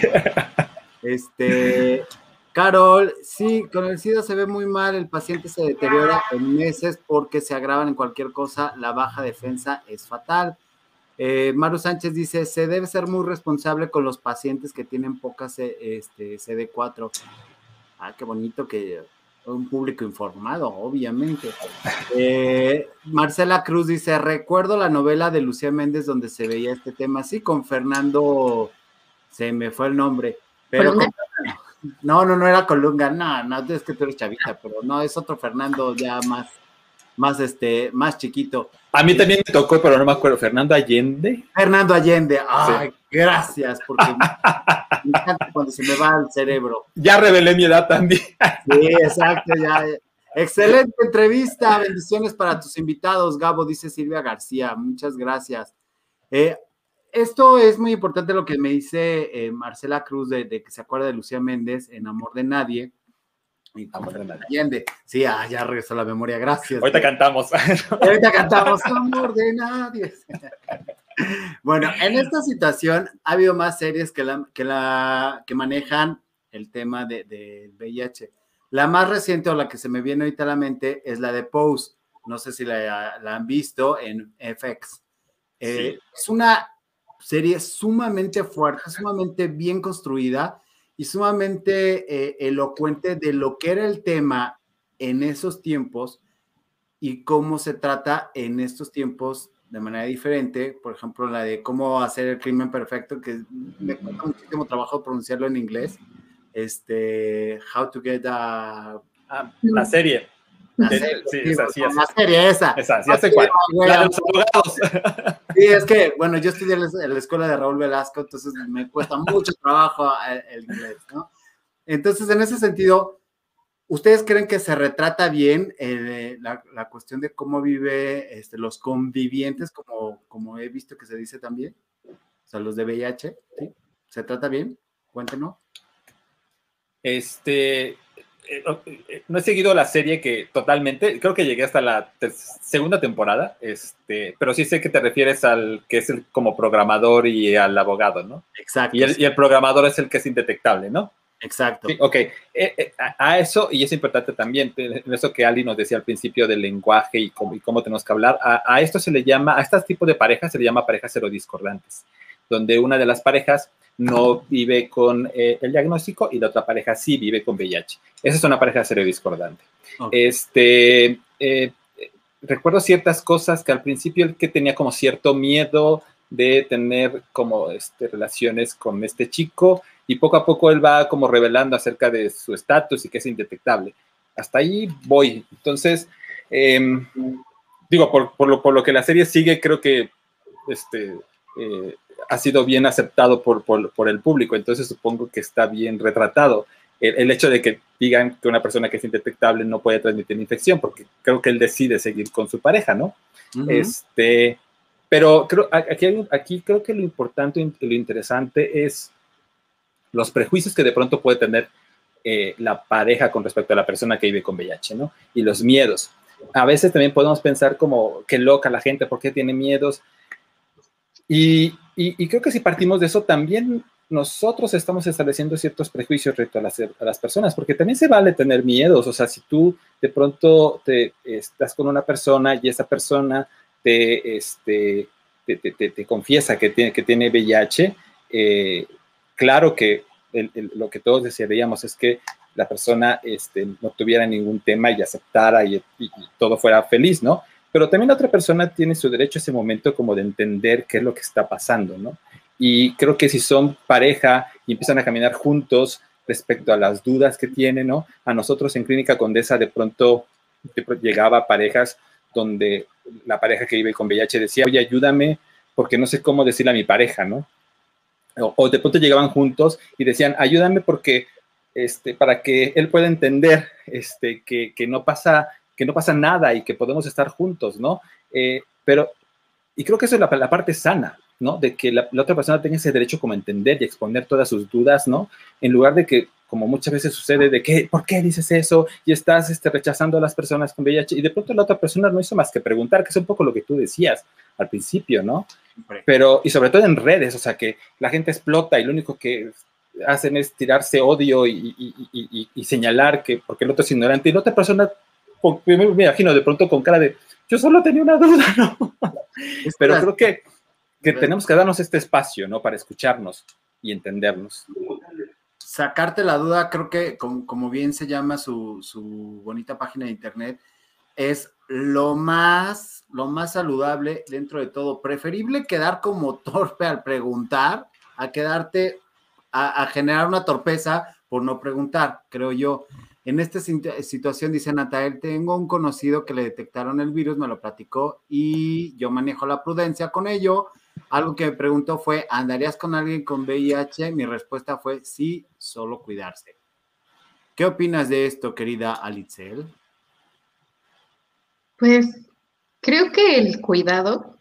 Este, Carol, sí, con el SIDA se ve muy mal. El paciente se deteriora en meses porque se agravan en cualquier cosa. La baja defensa es fatal. Eh, Maru Sánchez dice, se debe ser muy responsable con los pacientes que tienen pocas este, CD4. Ah, qué bonito que un público informado, obviamente. Eh, Marcela Cruz dice, recuerdo la novela de Lucía Méndez donde se veía este tema, sí, con Fernando, se me fue el nombre, pero... Con, no, no, no era Colunga, no, no, es que tú eres chavita, pero no, es otro Fernando ya más, más, este, más chiquito. A mí también me tocó, pero no me acuerdo, Fernando Allende. Fernando Allende, ay, sí. gracias, porque me encanta cuando se me va el cerebro. Ya revelé mi edad también. Sí, exacto, ya. Excelente entrevista, bendiciones para tus invitados, Gabo, dice Silvia García, muchas gracias. Eh, esto es muy importante lo que me dice eh, Marcela Cruz de, de, que se acuerda de Lucía Méndez en Amor de Nadie. Y Amor de Nadie. Allende. Sí, ah, ya regresó la memoria, gracias. Ahorita cantamos. Ahorita cantamos Amor de Nadie. Bueno, en esta situación ha habido más series que, la, que, la, que manejan el tema del de, de VIH. La más reciente o la que se me viene ahorita a la mente es la de Pose. No sé si la, la han visto en FX. Eh, sí. Es una serie sumamente fuerte, sumamente bien construida y sumamente eh, elocuente de lo que era el tema en esos tiempos y cómo se trata en estos tiempos de manera diferente. Por ejemplo, la de cómo hacer el crimen perfecto, que me cuesta muchísimo trabajo pronunciarlo en inglés. Este, How to get a... Ah, la serie. La serie, sí, esa, sí, la serie esa. Esa, sí, hace cuál. La de los abogados. Sí, es que, bueno, yo estudié en la escuela de Raúl Velasco, entonces me cuesta mucho trabajo el inglés, ¿no? Entonces, en ese sentido, ¿ustedes creen que se retrata bien eh, la, la, cuestión de cómo vive este, los convivientes, como, como he visto que se dice también? O sea, los de VIH, ¿sí? ¿Se trata bien? Cuéntenos. Este, no he seguido la serie que totalmente, creo que llegué hasta la segunda temporada, este, pero sí sé que te refieres al que es el, como programador y al abogado, ¿no? Exacto. Y el, y el programador es el que es indetectable, ¿no? Exacto. Sí, ok, eh, eh, a, eso, y es importante también, eso que Ali nos decía al principio del lenguaje y cómo, y cómo tenemos que hablar, a, a, esto se le llama, a este tipo de parejas se le llama parejas serodiscordantes, donde una de las parejas no vive con eh, el diagnóstico y la otra pareja sí vive con VIH. Esa es una pareja serodiscordante. Okay. Este, eh, recuerdo ciertas cosas que al principio el que tenía como cierto miedo de tener como este, relaciones con este chico y poco a poco él va como revelando acerca de su estatus y que es indetectable. Hasta ahí voy. Entonces, eh, digo, por, por, lo, por, lo, que la serie sigue, creo que este, eh, ha sido bien aceptado por, por, por, el público, entonces supongo que está bien retratado. El, el, hecho de que digan que una persona que es indetectable no puede transmitir infección, porque creo que él decide seguir con su pareja, ¿no? Uh -huh. Este, pero creo, aquí, aquí creo que lo importante, lo interesante es los prejuicios que de pronto puede tener eh, la pareja con respecto a la persona que vive con VIH, ¿no? Y los miedos. A veces también podemos pensar como, qué loca la gente, ¿por qué tiene miedos? Y, y, creo que si partimos de eso, también nosotros estamos estableciendo ciertos prejuicios respecto a las, personas, porque también se vale tener miedos, o sea, si tú de pronto te, estás con una persona y esa persona te, este, te, confiesa que tiene, que tiene VIH, eh, claro que lo que todos desearíamos es que la persona este, no tuviera ningún tema y aceptara y, todo fuera feliz, ¿no? Pero también la otra persona tiene su derecho a ese momento como de entender qué es lo que está pasando, ¿no? Y creo que si son pareja y empiezan a caminar juntos respecto a las dudas que tienen, ¿no? A nosotros en Clínica Condesa de pronto llegaba parejas donde la pareja que vive con VIH decía, oye, ayúdame porque no sé cómo decirle a mi pareja, ¿no? O, de pronto llegaban juntos y decían, ayúdame porque, este, para que él pueda entender este, que, que no pasa, que no pasa nada y que podemos estar juntos, ¿no? Eh, pero, y creo que eso es la, la parte sana, ¿no? De que la, otra persona tenga ese derecho como a entender y exponer todas sus dudas, ¿no? En lugar de que, como muchas veces sucede, de que, ¿por qué dices eso? Y estás este, rechazando a las personas con VIH y de pronto la otra persona no hizo más que preguntar, que es un poco lo que tú decías al principio, ¿no? Pero, y sobre todo en redes, o sea, que la gente explota y lo único que hacen es tirarse odio y, y, señalar que porque el otro es ignorante y la otra persona, me imagino de pronto con cara de, yo solo tenía una duda, ¿no? Pero creo que, que tenemos que darnos este espacio, ¿no? Para escucharnos y entendernos. Sacarte la duda, creo que como bien se llama su, su bonita página de internet, es lo más, lo más saludable dentro de todo. Preferible quedar como torpe al preguntar a quedarte a, generar una torpeza por no preguntar, creo yo. En esta situación, dice Natael, tengo un conocido que le detectaron el virus, me lo platicó y yo manejo la prudencia con ello. Algo que me preguntó fue, ¿andarías con alguien con VIH? Mi respuesta fue, sí, solo cuidarse. ¿Qué opinas de esto, querida Alitzel? Pues creo que el cuidado,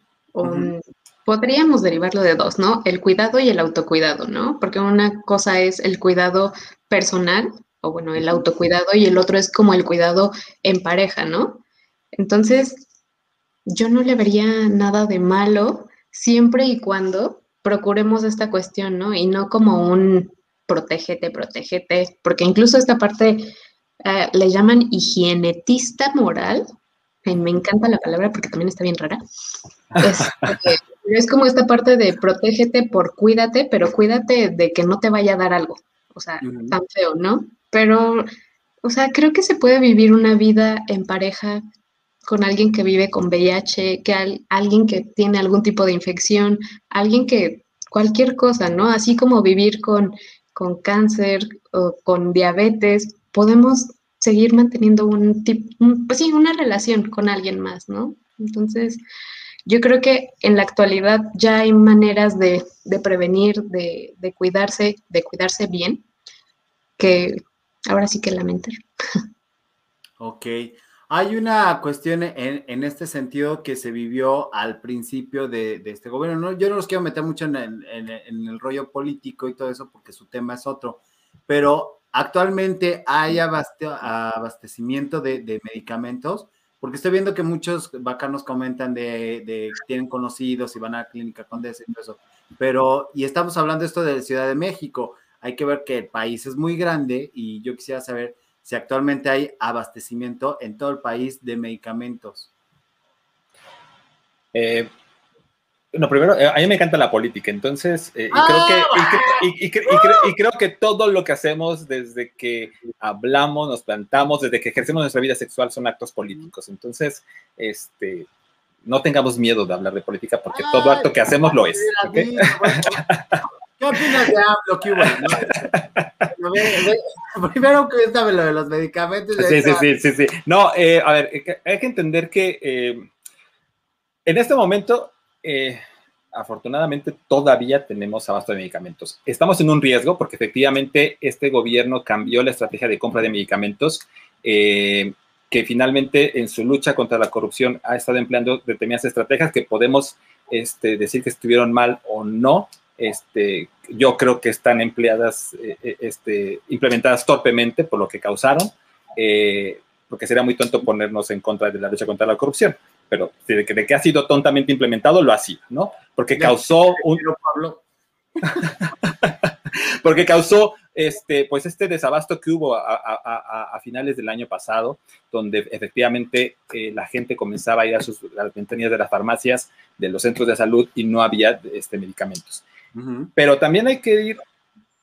podríamos derivarlo de dos, ¿no? El cuidado y el autocuidado, ¿no? Porque una cosa es el cuidado personal, o bueno, el autocuidado, y el otro es como el cuidado en pareja, ¿no? Entonces, yo no le vería nada de malo siempre y cuando procuremos esta cuestión, ¿no? Y no como un protégete, protégete, porque incluso esta parte eh, le llaman higienetista moral, me encanta la palabra porque también está bien rara. Es, como esta parte de protégete por cuídate, pero cuídate de que no te vaya a dar algo. O sea, tan feo, ¿no? Pero, o sea, creo que se puede vivir una vida en pareja con alguien que vive con VIH, que alguien que tiene algún tipo de infección, alguien que cualquier cosa, ¿no? Así como vivir con, con cáncer o con diabetes, podemos seguir manteniendo un tipo, pues sí, una relación con alguien más, ¿no? Entonces, yo creo que en la actualidad ya hay maneras de, prevenir, de, cuidarse, de cuidarse bien, que ahora sí que lamentar. Ok. Hay una cuestión en, este sentido que se vivió al principio de, este gobierno. ¿no? Yo no los quiero meter mucho en el rollo político y todo eso porque su tema es otro, pero Actualmente hay abastecimiento de, medicamentos, porque estoy viendo que muchos bacanos comentan de, que tienen conocidos y van a la clínica Condesa y todo eso. Pero, y estamos hablando esto de Ciudad de México. Hay que ver que el país es muy grande y yo quisiera saber si actualmente hay abastecimiento en todo el país de medicamentos. Eh, no, primero, eh, a mí me encanta la política, entonces, eh, y, creo que, y, y, creo que todo lo que hacemos desde que hablamos, nos plantamos, desde que ejercemos nuestra vida sexual son actos políticos. Entonces, este, no tengamos miedo de hablar de política porque todo acto que hacemos lo es. ¿okay? ¿Qué opinas de AMLO? ¿Qué Primero cuéntame lo de los medicamentos. Sí, sí, sí, sí, sí. No, eh, a ver, hay que entender que en este momento eh, afortunadamente todavía tenemos abasto de medicamentos. Estamos en un riesgo porque efectivamente este gobierno cambió la estrategia de compra de medicamentos, eh, que finalmente en su lucha contra la corrupción ha estado empleando determinadas estrategias que podemos este, decir que estuvieron mal o no. Este, yo creo que están empleadas, eh, este, implementadas torpemente por lo que causaron, porque sería muy tonto ponernos en contra de la lucha contra la corrupción pero de que, de que ha sido tontamente implementado, lo ha sido, ¿no? Porque causó un... porque causó este, pues este desabasto que hubo a, finales del año pasado, donde efectivamente eh, la gente comenzaba a ir a, sus, las ventanillas de las farmacias, de los centros de salud y no había este, medicamentos. Pero también hay que ir,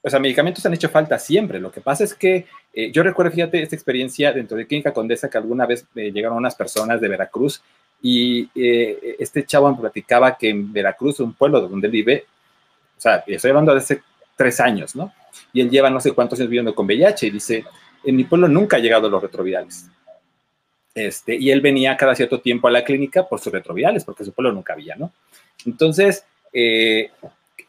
o sea, medicamentos han hecho falta siempre. Lo que pasa es que eh, yo recuerdo, fíjate, esta experiencia dentro de Clínica Condesa que alguna vez eh, llegaron unas personas de Veracruz y este chavo me platicaba que en Veracruz, un pueblo donde él vive, o sea, estoy hablando de hace tres años, ¿no? Y él lleva no sé cuántos años viviendo con VIH y dice, en mi pueblo nunca ha llegado los retrovirales. Este, y él venía cada cierto tiempo a la clínica por sus retrovirales, porque su pueblo nunca había, ¿no? Entonces, eh,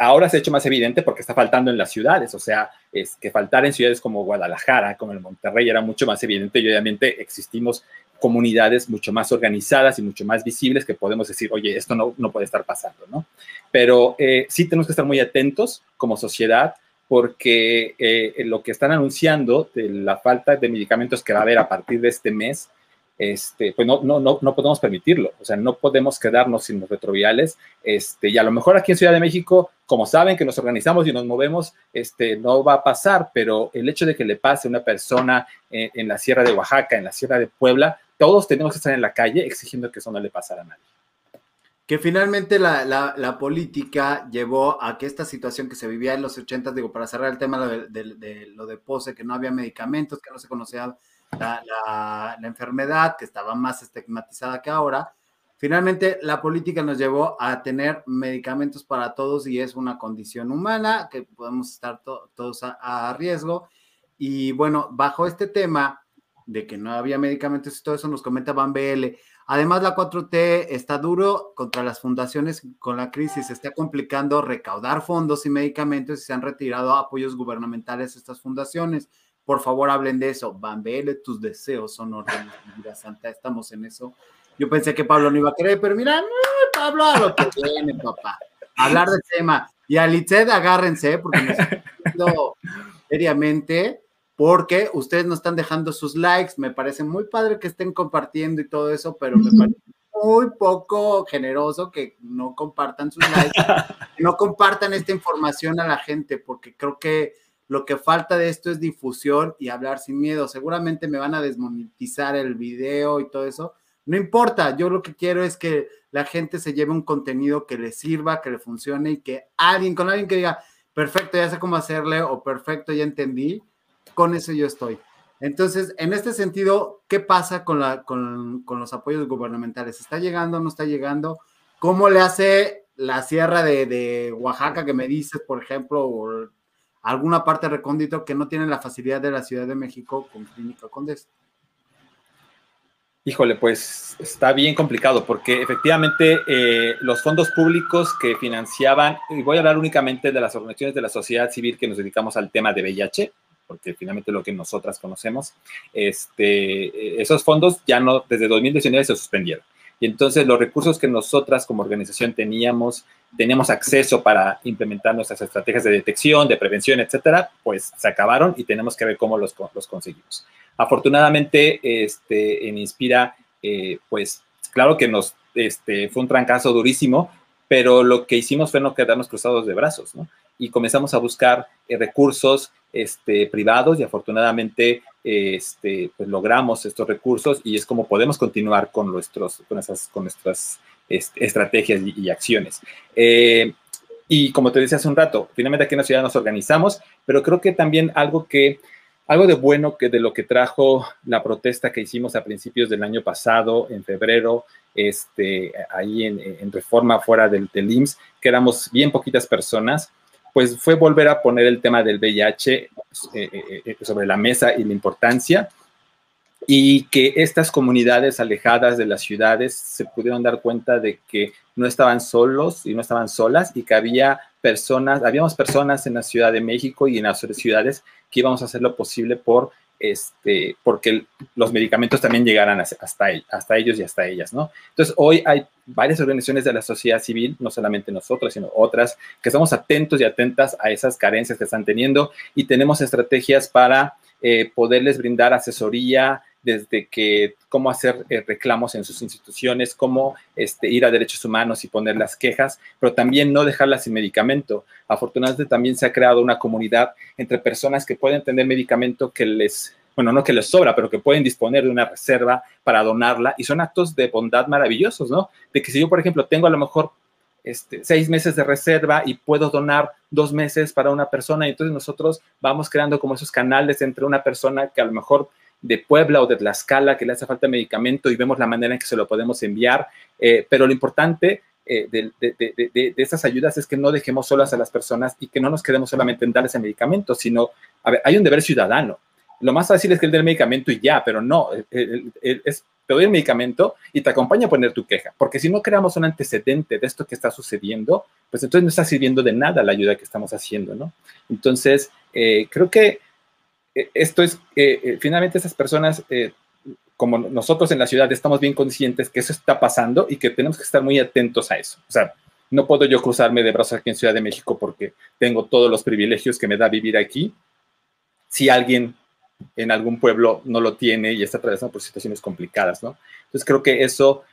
ahora se ha hecho más evidente porque está faltando en las ciudades, o sea, es que faltar en ciudades como Guadalajara, como el Monterrey, era mucho más evidente y obviamente existimos comunidades mucho más organizadas y mucho más visibles que podemos decir, oye, esto no, no puede estar pasando, ¿no? Pero eh, sí tenemos que estar muy atentos como sociedad porque eh, lo que están anunciando de la falta de medicamentos que va a haber a partir de este mes, este, pues no, no, no, no podemos permitirlo, o sea, no podemos quedarnos sin los retrovirales, este, y a lo mejor aquí en Ciudad de México, como saben que nos organizamos y nos movemos, este, no va a pasar, pero el hecho de que le pase a una persona en, la Sierra de Oaxaca, en la Sierra de Puebla, todos tenemos que estar en la calle exigiendo que eso no le pasara a nadie. Que finalmente la, política llevó a que esta situación que se vivía en los 80, digo, para cerrar el tema de, lo de Pose, que no había medicamentos, que no se conocía la, enfermedad, que estaba más estigmatizada que ahora, finalmente la política nos llevó a tener medicamentos para todos y es una condición humana que podemos estar todos a riesgo. Y bueno, bajo este tema, de que no había medicamentos y todo eso, nos comenta Van BL. Además, la 4T está duro contra las fundaciones con la crisis, se está complicando recaudar fondos y medicamentos y se han retirado apoyos gubernamentales a estas fundaciones. Por favor, hablen de eso. BL, tus deseos son órdenes, mira, Santa, estamos en eso. Yo pensé que Pablo no iba a querer, pero mira, Pablo, a lo que viene, papá. Hablar del tema. Y a Litzed, agárrense, porque me seriamente porque ustedes no están dejando sus likes. Me parece muy padre que estén compartiendo y todo eso, pero me parece muy poco generoso que no compartan sus likes, que no compartan esta información a la gente, porque creo que lo que falta de esto es difusión y hablar sin miedo. Seguramente me van a desmonetizar el video y todo eso. No importa, yo lo que quiero es que la gente se lleve un contenido que le sirva, que le funcione y que alguien, con alguien que diga, perfecto, ya sé cómo hacerle o perfecto, ya entendí, con eso yo estoy. Entonces, en este sentido, ¿qué pasa con, la, con, los apoyos gubernamentales? ¿Está llegando no está llegando? ¿Cómo le hace la sierra de, Oaxaca que me dices, por ejemplo, o alguna parte recóndito que no tiene la facilidad de la Ciudad de México con Clínica Condes? Híjole, pues está bien complicado porque efectivamente eh, los fondos públicos que financiaban, y voy a hablar únicamente de las organizaciones de la sociedad civil que nos dedicamos al tema de VIH, porque finalmente lo que nosotras conocemos, este, esos fondos ya no, desde 2019 se suspendieron. Y entonces los recursos que nosotras como organización teníamos, teníamos acceso para implementar nuestras estrategias de detección, de prevención, etcétera, pues se acabaron y tenemos que ver cómo los, los conseguimos. Afortunadamente, este, en Inspira, eh, pues claro que nos, este, fue un trancazo durísimo, pero lo que hicimos fue no quedarnos cruzados de brazos, ¿no? Y comenzamos a buscar eh, recursos este, privados y afortunadamente este, pues logramos estos recursos y es como podemos continuar con, nuestros, con, esas, con nuestras estrategias y, acciones. Eh, y como te decía hace un rato, finalmente aquí en la ciudad nos organizamos, pero creo que también algo que algo de bueno que de lo que trajo la protesta que hicimos a principios del año pasado, en febrero, este, ahí en, reforma fuera del, del, IMSS, que éramos bien poquitas personas, pues fue volver a poner el tema del VIH eh, eh, sobre la mesa y la importancia y que estas comunidades alejadas de las ciudades se pudieron dar cuenta de que no estaban solos y no estaban solas y que había personas, habíamos personas en la Ciudad de México y en las otras ciudades que íbamos a hacer lo posible por este, porque los medicamentos también llegaran hasta, hasta ellos y hasta ellas, ¿no? Entonces, hoy hay varias organizaciones de la sociedad civil, no solamente nosotros, sino otras, que estamos atentos y atentas a esas carencias que están teniendo y tenemos estrategias para eh, poderles brindar asesoría, desde que cómo hacer eh, reclamos en sus instituciones, cómo este, ir a derechos humanos y poner las quejas, pero también no dejarlas sin medicamento. Afortunadamente también se ha creado una comunidad entre personas que pueden tener medicamento que les, bueno, no que les sobra, pero que pueden disponer de una reserva para donarla y son actos de bondad maravillosos, ¿no? De que si yo, por ejemplo, tengo a lo mejor este, seis meses de reserva y puedo donar dos meses para una persona. Y entonces nosotros vamos creando como esos canales entre una persona que a lo mejor de Puebla o de Tlaxcala que le hace falta medicamento y vemos la manera en que se lo podemos enviar. Eh, pero lo importante eh, de, de, esas ayudas es que no dejemos solas a las personas y que no nos quedemos solamente en darles el medicamento, sino, a ver, hay un deber ciudadano. Lo más fácil es que el del medicamento y ya, pero no, es te doy el medicamento y te acompaña a poner tu queja, porque si no creamos un antecedente de esto que está sucediendo, pues entonces no está sirviendo de nada la ayuda que estamos haciendo, ¿no? Entonces, eh, creo que esto es, eh, finalmente esas personas, como nosotros en la ciudad, estamos bien conscientes que eso está pasando y que tenemos que estar muy atentos a eso. O sea, no puedo yo cruzarme de brazos aquí en Ciudad de México porque tengo todos los privilegios que me da vivir aquí. Si alguien en algún pueblo no lo tiene y está atravesando por situaciones complicadas, ¿no? Entonces creo que eso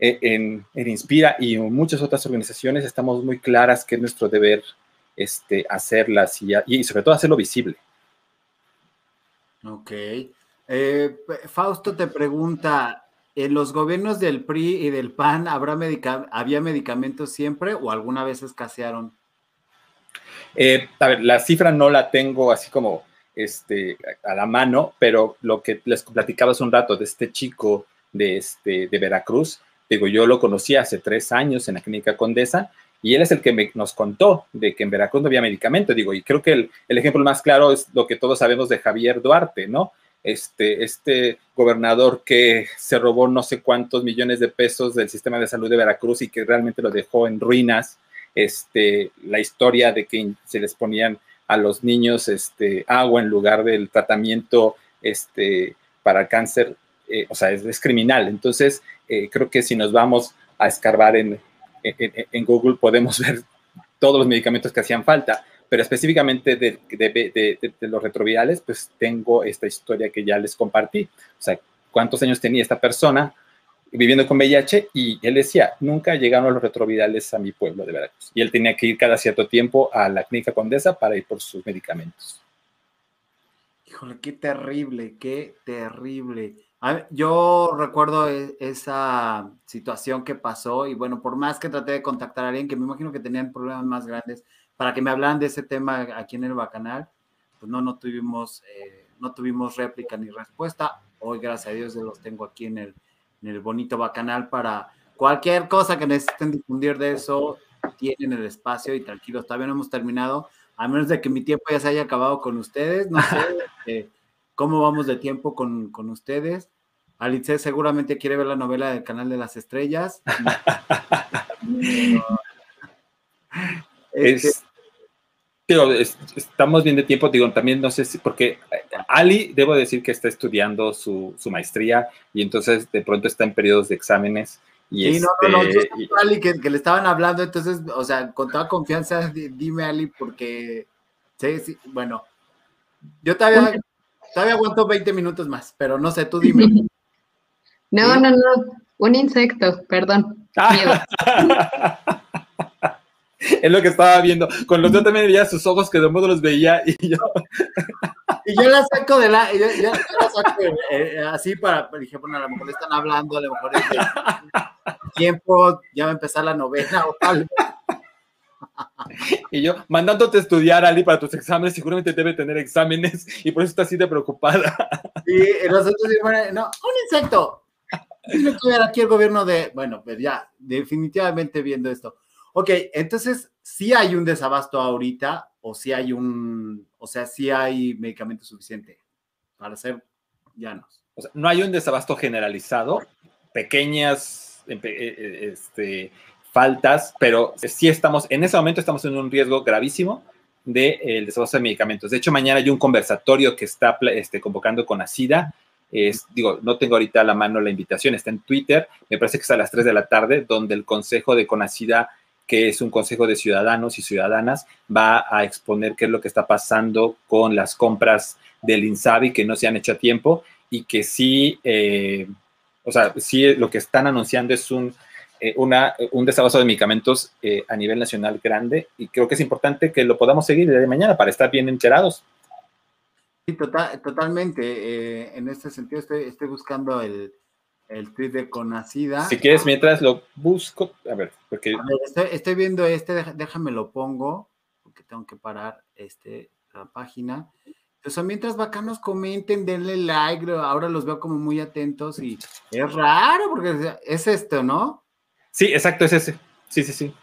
eh, en, Inspira y en muchas otras organizaciones estamos muy claras que es nuestro deber este, hacerlas y, y sobre todo hacerlo visible. Ok. Eh, Fausto te pregunta, ¿en los gobiernos del PRI y del PAN habrá había medicamentos siempre o alguna vez escasearon? Eh, a ver, la cifra no la tengo así como este, a la mano, pero lo que les platicaba hace un rato de este chico de, este, de Veracruz, digo, yo lo conocí hace tres años en la clínica Condesa y él es el que nos contó de que en Veracruz no había medicamento, digo, y creo que el, el, ejemplo más claro es lo que todos sabemos de Javier Duarte, ¿no? Este, este gobernador que se robó no sé cuántos millones de pesos del sistema de salud de Veracruz y que realmente lo dejó en ruinas, este, la historia de que se les ponían a los niños este, agua en lugar del tratamiento este, para cáncer, eh, o sea, es, criminal. Entonces, eh, creo que si nos vamos a escarbar en, en, Google, podemos ver todos los medicamentos que hacían falta, pero específicamente de, de, los retrovirales, pues tengo esta historia que ya les compartí. O sea, cuántos años tenía esta persona, viviendo con VIH y él decía, nunca llegaron los retrovirales a mi pueblo de Veracruz. Y él tenía que ir cada cierto tiempo a la clínica Condesa para ir por sus medicamentos. Híjole, qué terrible, qué terrible. Yo recuerdo e, esa situación que pasó y bueno, por más que traté de contactar a alguien que me imagino que tenían problemas más grandes para que me hablaran de ese tema aquí en el Bacanal, pues no, no tuvimos, eh, no tuvimos réplica ni respuesta. Hoy, gracias a Dios, los tengo aquí en el, en el bonito bacanal para cualquier cosa que necesiten difundir de eso, tienen el espacio y tranquilos, todavía no hemos terminado, a menos de que mi tiempo ya se haya acabado con ustedes, no sé eh, cómo vamos de tiempo con, con ustedes. Alice seguramente quiere ver la novela del Canal de las Estrellas. Este, Digo, estamos bien de tiempo, digo, también no sé si, porque eh, Ali, debo decir que está estudiando su, su maestría y entonces de pronto está en periodos de exámenes. Y sí, no, no, no, yo este, Ali, que, que, le estaban hablando, entonces, o sea, con toda confianza, dime Ali, porque, sí, sí, bueno, yo todavía, todavía aguanto 20 minutos más, pero no sé, tú dime. No, no, no, un insecto, perdón. es lo que estaba viendo. Con los yo también veía sus ojos que de modo los veía y yo. Y yo la saco de la, yo, yo la saco eh, así para, dije, bueno, a lo mejor están hablando, a lo mejor es de tiempo, ya va a empezar la novena o algo. Y yo, mandándote a estudiar, Ali, para tus exámenes, seguramente debe tener exámenes y por eso está así de preocupada. Y nosotros, bueno, no, un insecto. Tiene que ver aquí el gobierno de, bueno, pues ya, definitivamente viendo esto. Ok, entonces, ¿sí hay un desabasto ahorita o si hay un, o sea, sí hay medicamento suficiente para ser llanos? O sea, no hay un desabasto generalizado, pequeñas eh, eh, este, faltas, pero sí estamos, en ese momento estamos en un riesgo gravísimo del de, desabasto de medicamentos. De hecho, mañana hay un conversatorio que está este, convocando con ASIDA. Es, digo, no tengo ahorita a la mano la invitación, está en Twitter, me parece que es a las 3 de la tarde, donde el Consejo de Conacida que es un consejo de ciudadanos y ciudadanas, va a exponer qué es lo que está pasando con las compras del INSABI que no se han hecho a tiempo y que sí, eh, o sea, sí lo que están anunciando es un, eh, una, un desabasto de medicamentos eh, a nivel nacional grande y creo que es importante que lo podamos seguir desde mañana para estar bien enterados. Sí, total, totalmente. en este sentido estoy, estoy buscando el, el tweet de Conacida. Si quieres, mientras lo busco, a ver, porque... estoy, viendo este, déjame lo pongo, porque tengo que parar este, la página. Entonces, mientras bacanos comenten, denle like, ahora los veo como muy atentos y es raro porque es esto, ¿no? Sí, exacto, es ese. Sí, sí, sí.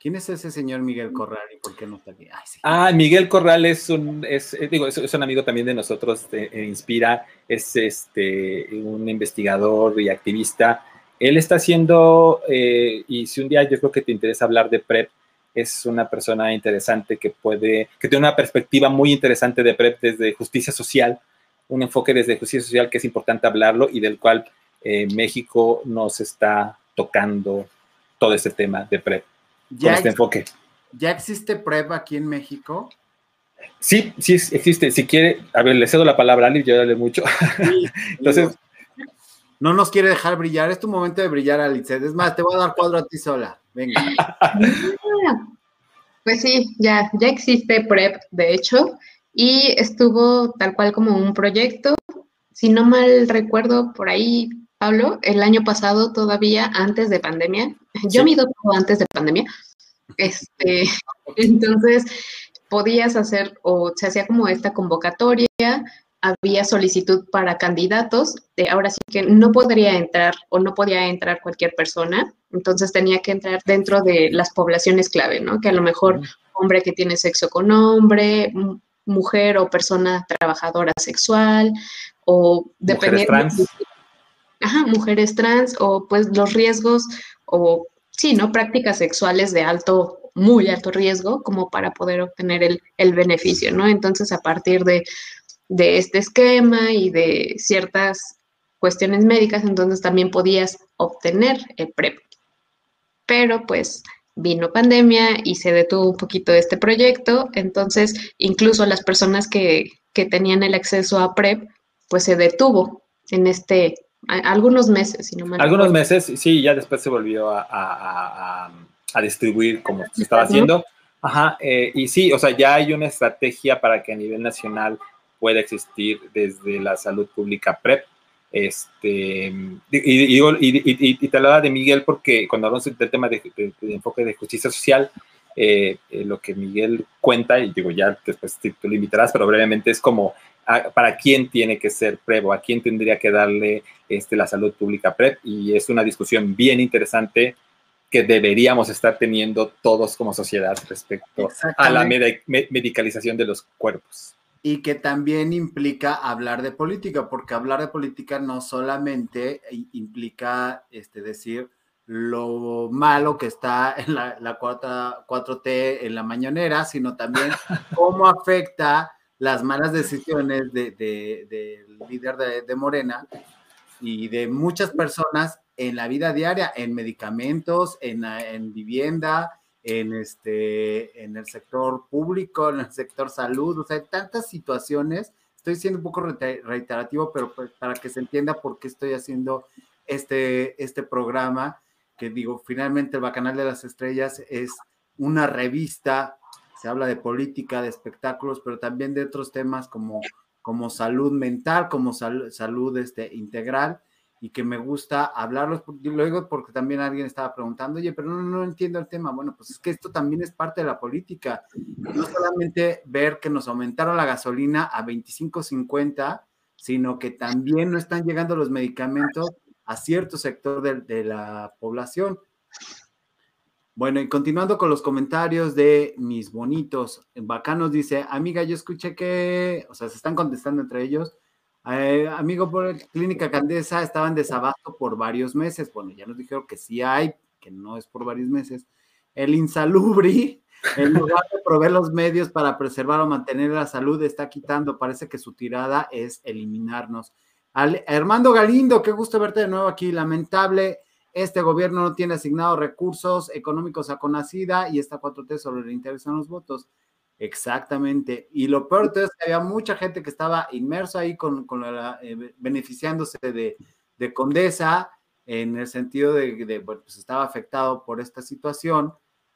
¿Quién es ese señor Miguel Corral y por qué no está aquí? Ah, Miguel Corral es un, es, eh, digo, es, un amigo también de nosotros, de, Inspira, es este, un investigador y activista. Él está haciendo, eh, y si un día yo creo que te interesa hablar de PrEP, es una persona interesante que puede, que tiene una perspectiva muy interesante de PrEP desde justicia social, un enfoque desde justicia social que es importante hablarlo y del cual eh, México nos está tocando todo ese tema de PrEP ya este enfoque. ¿Ya existe PrEP aquí en México? Sí, sí existe. Si quiere, a ver, le cedo la palabra a Ali, yo le mucho. Entonces. No nos quiere dejar brillar. Es tu momento de brillar, Alice. Es más, te voy a dar cuadro a ti sola. Venga. Pues sí, ya, ya existe PrEP, de hecho, y estuvo tal cual como un proyecto. Si no mal recuerdo, por ahí Pablo, el año pasado todavía, antes de pandemia, yo me todo antes de pandemia, este, entonces podías hacer o se hacía como esta convocatoria, había solicitud para candidatos, de ahora sí que no podría entrar o no podía entrar cualquier persona, entonces tenía que entrar dentro de las poblaciones clave, ¿no? Que a lo mejor hombre que tiene sexo con hombre, mujer o persona trabajadora sexual, o dependiendo ajá, mujeres trans o pues los riesgos o sí, ¿no? Prácticas sexuales de alto, muy alto riesgo como para poder obtener el, beneficio, ¿no? Entonces, a partir de, de este esquema y de ciertas cuestiones médicas, entonces también podías obtener el PrEP. Pero pues vino pandemia y se detuvo un poquito este proyecto, entonces incluso las personas que, que tenían el acceso a PrEP, pues se detuvo en este algunos meses, si no me Algunos meses, sí, ya después se volvió a, distribuir como se estaba haciendo. Ajá, eh, y sí, o sea, ya hay una estrategia para que a nivel nacional pueda existir desde la salud pública PrEP. Este, y, y, te hablaba de Miguel porque cuando hablamos del tema de, enfoque de justicia social, eh, eh, lo que Miguel cuenta, y digo, ya después tú lo invitarás, pero brevemente es como para quién tiene que ser PrEP o a quién tendría que darle este, la salud pública PrEP. Y es una discusión bien interesante que deberíamos estar teniendo todos como sociedad respecto a la medicalización de los cuerpos. Y que también implica hablar de política, porque hablar de política no solamente implica este, decir lo malo que está en la, la 4, 4T en la mañanera, sino también cómo afecta las malas decisiones del de, líder de, Morena y de muchas personas en la vida diaria, en medicamentos, en, vivienda, en, este, en el sector público, en el sector salud, o sea, hay tantas situaciones. Estoy siendo un poco reiterativo, pero pues, para que se entienda por qué estoy haciendo este, este programa, que digo, finalmente el Bacanal de las Estrellas es una revista se habla de política, de espectáculos, pero también de otros temas como, como salud mental, como salud este, integral, y que me gusta hablarlos, luego porque también alguien estaba preguntando, oye, pero no, no entiendo el tema. Bueno, pues es que esto también es parte de la política. No solamente ver que nos aumentaron la gasolina a 25.50, sino que también no están llegando los medicamentos a cierto sector de, de la población. Bueno, y continuando con los comentarios de mis bonitos, Bacanos dice, amiga, yo escuché que, o sea, se están contestando entre ellos, eh, amigo, por Clínica Candesa estaban desabasto por varios meses. Bueno, ya nos dijeron que sí hay, que no es por varios meses. El insalubri, en lugar de proveer los medios para preservar o mantener la salud, está quitando. Parece que su tirada es eliminarnos. Al, Armando Galindo, qué gusto verte de nuevo aquí. Lamentable este gobierno no tiene asignados recursos económicos a Conacida y esta 4T solo le interesan los votos. Exactamente. Y lo peor de todo es que había mucha gente que estaba inmersa ahí con, con eh, beneficiándose de, de, Condesa en el sentido de, que pues estaba afectado por esta situación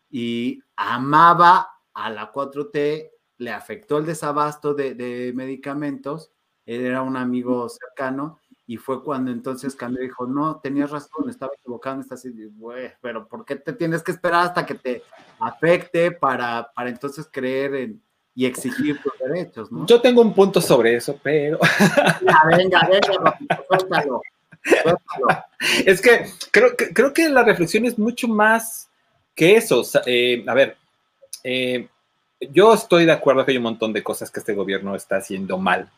y amaba a la 4T, le afectó el desabasto de, de medicamentos, él era un amigo cercano y fue cuando entonces y dijo, no, tenías razón, estaba equivocado, estás güey, pero ¿por qué te tienes que esperar hasta que te afecte para, para entonces creer en, y exigir tus derechos, ¿no? Yo tengo un punto sobre eso, pero... venga, venga, suéltalo, suéltalo. Es que creo, creo que la reflexión es mucho más que eso. Eh, a ver, eh, yo estoy de acuerdo que hay un montón de cosas que este gobierno está haciendo mal,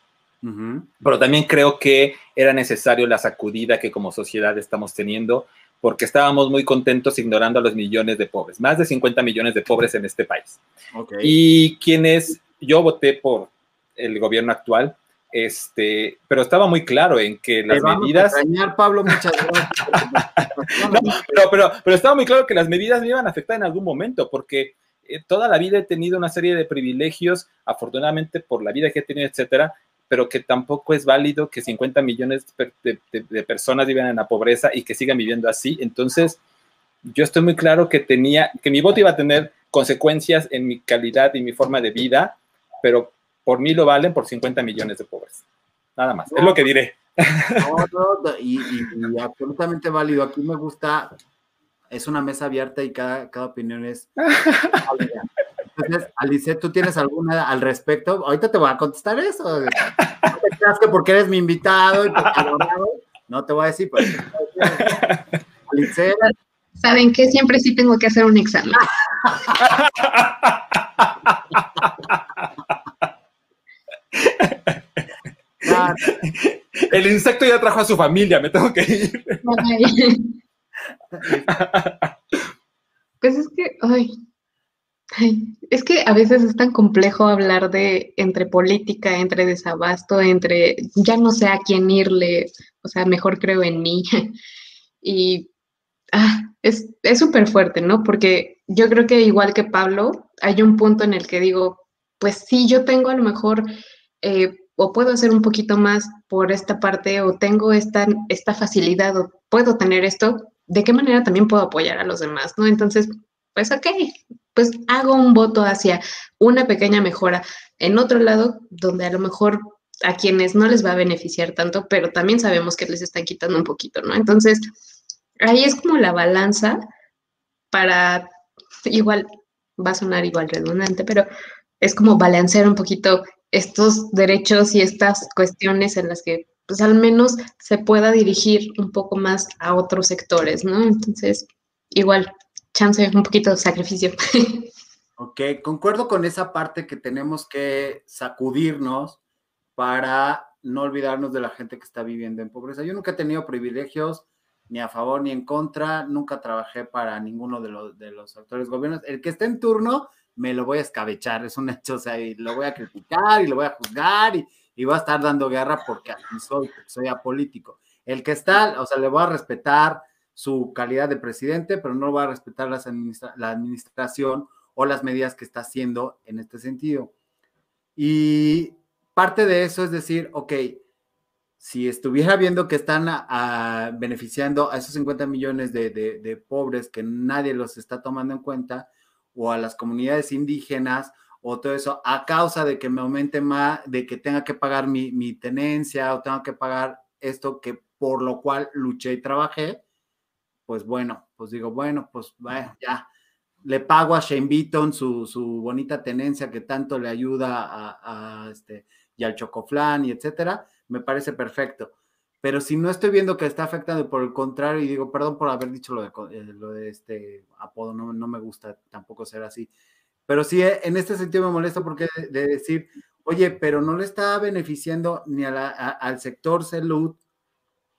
pero también creo que era necesario la sacudida que como sociedad estamos teniendo porque estábamos muy contentos ignorando a los millones de pobres, más de 50 millones de pobres en este país. Y quienes, yo voté por el gobierno actual, este, pero estaba muy claro en que las medidas... Pablo, muchas gracias. pero, pero, pero, estaba muy claro que las medidas me iban a afectar en algún momento, porque eh, toda la vida he tenido una serie de privilegios, afortunadamente por la vida que he tenido, etcétera, pero que tampoco es válido que 50 millones de, personas vivan en la pobreza y que sigan viviendo así. Entonces, yo estoy muy claro que tenía, que mi voto iba a tener consecuencias en mi calidad y mi forma de vida, pero por mí lo valen por 50 millones de pobres. Nada más, es lo que diré. y, absolutamente válido. Aquí me gusta, es una mesa abierta y cada, cada opinión es Entonces, Alice, ¿tú tienes alguna al respecto? Ahorita te voy a contestar eso. No te creas que porque eres mi invitado y no te voy a decir. Pero, Alice. ¿Saben qué? Siempre sí tengo que hacer un examen. El insecto ya trajo a su familia, me tengo que ir. Pues es que, ay, es que a veces es tan complejo hablar de entre política, entre desabasto, entre ya no sé a quién irle, o sea, mejor creo en mí. y ah, es súper fuerte, ¿no? Porque yo creo que igual que Pablo, hay un punto en el que digo, pues sí, yo tengo a lo mejor, eh, o puedo hacer un poquito más por esta parte, o tengo esta, esta facilidad, o puedo tener esto, ¿de qué manera también puedo apoyar a los demás, ¿no? Entonces, pues ok, pues hago un voto hacia una pequeña mejora en otro lado donde a lo mejor a quienes no les va a beneficiar tanto, pero también sabemos que les están quitando un poquito, ¿no? Entonces, ahí es como la balanza para, igual, va a sonar igual redundante, pero es como balancear un poquito estos derechos y estas cuestiones en las que pues al menos se pueda dirigir un poco más a otros sectores, ¿no? Entonces, igual, chance, un poquito de sacrificio. Ok, concuerdo con esa parte que tenemos que sacudirnos para no olvidarnos de la gente que está viviendo en pobreza. Yo nunca he tenido privilegios ni a favor ni en contra, nunca trabajé para ninguno de los, de los actores gobiernos. El que esté en turno, me lo voy a escabechar, es un hecho, o sea, y lo voy a criticar y lo voy a juzgar y, y voy a estar dando guerra porque soy, soy apolítico. El que está, o sea, le voy a respetar, su calidad de presidente, pero no va a respetar la administración o las medidas que está haciendo en este sentido. Y parte de eso es decir, ok, si estuviera viendo que están beneficiando a esos 50 millones de, pobres que nadie los está tomando en cuenta, o a las comunidades indígenas, o todo eso, a causa de que me aumente más, de que tenga que pagar mi, mi tenencia o tenga que pagar esto que por lo cual luché y trabajé, pues bueno, pues digo, bueno, pues ya, le pago a Shane Beaton su, su bonita tenencia que tanto le ayuda a, este, y al Chocoflan y etcétera, me parece perfecto. Pero si no estoy viendo que está afectando, por el contrario, y digo, perdón por haber dicho lo de, eh, lo de este apodo, no, no me gusta tampoco ser así. Pero sí, eh, en este sentido me molesta porque de, decir, oye, pero no le está beneficiando ni a la, al sector salud,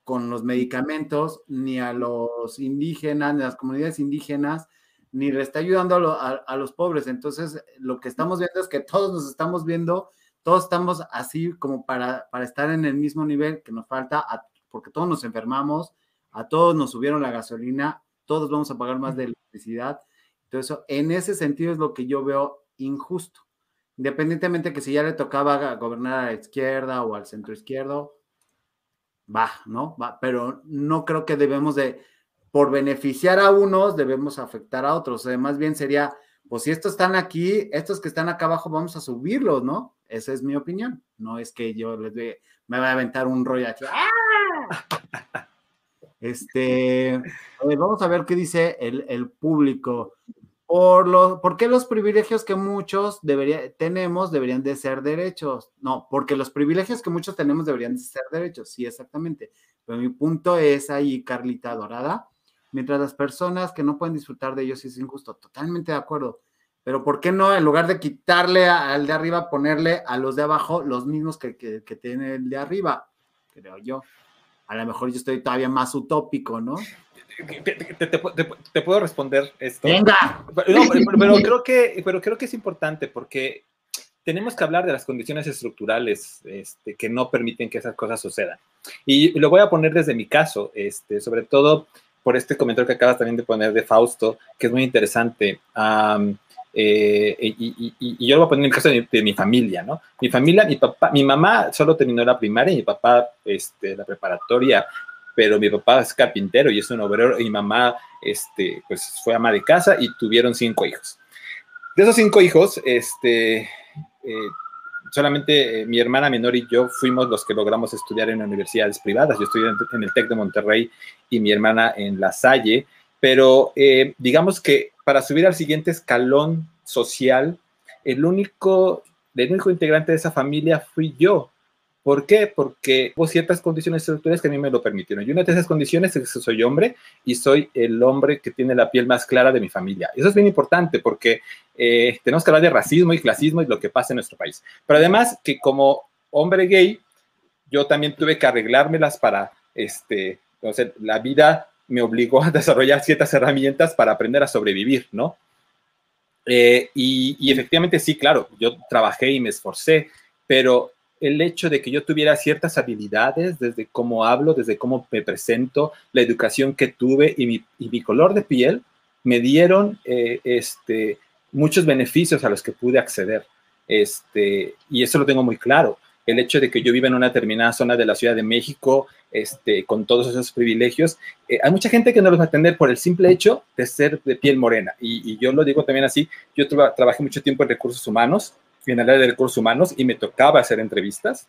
con los medicamentos, ni a los indígenas, ni a las comunidades indígenas, ni le está ayudando a, los pobres. Entonces, lo que estamos viendo es que todos nos estamos viendo, todos estamos así como para, para estar en el mismo nivel que nos falta, porque todos nos enfermamos, a todos nos subieron la gasolina, todos vamos a pagar más de electricidad. Entonces, en ese sentido es lo que yo veo injusto. independientemente que si ya le tocaba gobernar a la izquierda o al centro izquierdo, va, ¿no? Va, pero no creo que debemos de, por beneficiar a unos, debemos afectar a otros. más bien sería, pues si estos están aquí, estos que están acá abajo, vamos a subirlos, ¿no? Esa es mi opinión. No es que yo les me voy a aventar un rollo aquí. ¡Ah! Este, vamos a ver qué dice el, el público. Por, lo, ¿Por qué los privilegios que muchos debería, tenemos deberían de ser derechos? No, porque los privilegios que muchos tenemos deberían de ser derechos, sí, exactamente. Pero mi punto es ahí, Carlita Dorada, mientras las personas que no pueden disfrutar de ellos es injusto, totalmente de acuerdo. Pero ¿por qué no, en lugar de quitarle al de arriba, ponerle a los de abajo los mismos que, que, que tiene el de arriba? Creo yo. A lo mejor yo estoy todavía más utópico, ¿no? Te, puedo responder esto. Venga. pero, creo que, pero creo que es importante porque tenemos que hablar de las condiciones estructurales este, que no permiten que esas cosas sucedan. Y lo voy a poner desde mi caso, este, sobre todo por este comentario que acabas también de poner de Fausto, que es muy interesante. Eh, y, yo lo voy a poner en el caso de mi, familia, ¿no? Mi familia, mi papá, mi mamá solo terminó la primaria y mi papá este, la preparatoria pero mi papá es carpintero y es un obrero y mi mamá este, pues fue ama de casa y tuvieron cinco hijos. De esos cinco hijos, este, eh, solamente eh, mi hermana menor y yo fuimos los que logramos estudiar en universidades privadas. Yo estudié en, el TEC de Monterrey y mi hermana en La Salle, pero eh, digamos que para subir al siguiente escalón social, el único, el único integrante de esa familia fui yo. ¿Por qué? Porque hubo ciertas condiciones estructurales que a mí me lo permitieron. Y una de esas condiciones es que soy hombre y soy el hombre que tiene la piel más clara de mi familia. Eso es bien importante porque eh, tenemos que hablar de racismo y clasismo y lo que pasa en nuestro país. Pero además que como hombre gay, yo también tuve que arreglármelas para, este, la vida me obligó a desarrollar ciertas herramientas para aprender a sobrevivir, ¿no? Eh, y, efectivamente sí, claro, yo trabajé y me esforcé, pero el hecho de que yo tuviera ciertas habilidades, desde cómo hablo, desde cómo me presento, la educación que tuve y mi, color de piel, me dieron eh, este, muchos beneficios a los que pude acceder. Este, y eso lo tengo muy claro. El hecho de que yo viva en una determinada zona de la Ciudad de México, este, con todos esos privilegios, eh, hay mucha gente que no los va a atender por el simple hecho de ser de piel morena. Y, yo lo digo también así, yo trabajé mucho tiempo en recursos humanos en el área de recursos humanos y me tocaba hacer entrevistas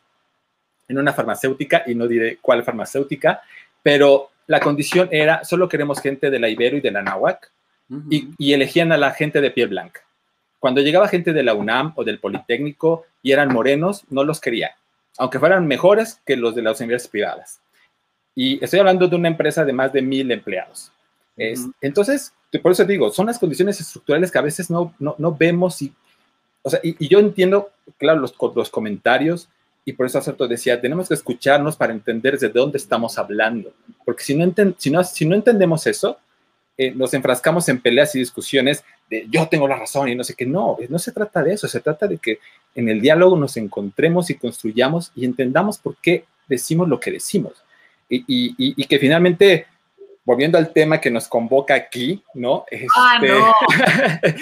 en una farmacéutica, y no diré cuál farmacéutica, pero la condición era, solo queremos gente de la Ibero y de la Nahuac, y, elegían a la gente de piel blanca. Cuando llegaba gente de la UNAM o del Politécnico y eran morenos, no los querían, aunque fueran mejores que los de las universidades privadas. Y estoy hablando de una empresa de más de mil empleados. entonces, por eso digo, son las condiciones estructurales que a veces no, no, no vemos y o sea, y, yo entiendo, claro, los, los comentarios, y por eso Acerto decía, tenemos que escucharnos para entender de dónde estamos hablando, porque si no, si no, si no entendemos eso, eh, nos enfrascamos en peleas y discusiones de yo tengo la razón y no sé qué, no, no se trata de eso, se trata de que en el diálogo nos encontremos y construyamos y entendamos por qué decimos lo que decimos. Y, y, y que finalmente volviendo al tema que nos convoca aquí, ¿no? Ah, este, no.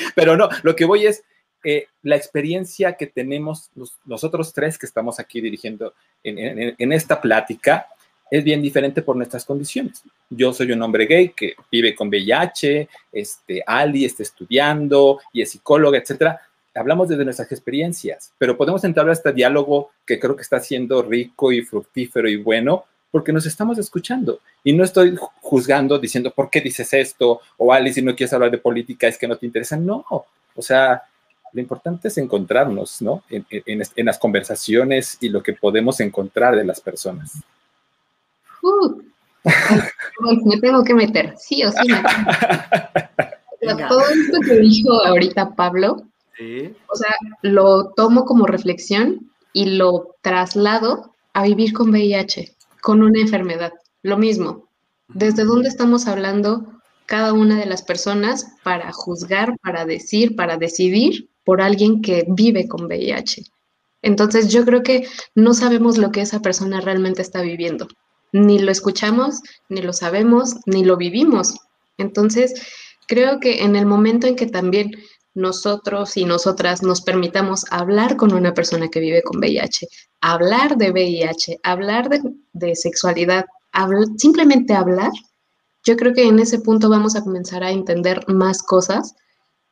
pero no, lo que voy es, eh, la experiencia que tenemos nosotros tres que estamos aquí dirigiendo en, esta plática es bien diferente por nuestras condiciones. Yo soy un hombre gay que vive con VIH, este, Ali está estudiando y es psicóloga, etcétera. Hablamos desde nuestras experiencias, pero podemos entrar a este diálogo que creo que está siendo rico y fructífero y bueno porque nos estamos escuchando y no estoy juzgando diciendo por qué dices esto o Ali si no quieres hablar de política es que no te interesa. No, o sea, lo importante es encontrarnos, ¿no? En, las conversaciones y lo que podemos encontrar de las personas. Uh, me tengo que meter, sí o sí. todo esto que dijo ahorita Pablo, o sea, lo tomo como reflexión y lo traslado a vivir con VIH, con una enfermedad. Lo mismo. ¿Desde dónde estamos hablando cada una de las personas para juzgar, para decir, para decidir por alguien que vive con VIH. Entonces yo creo que no sabemos lo que esa persona realmente está viviendo. Ni lo escuchamos, ni lo sabemos, ni lo vivimos. Entonces creo que en el momento en que también nosotros y nosotras nos permitamos hablar con una persona que vive con VIH, hablar de VIH, hablar de, sexualidad, simplemente hablar, yo creo que en ese punto vamos a comenzar a entender más cosas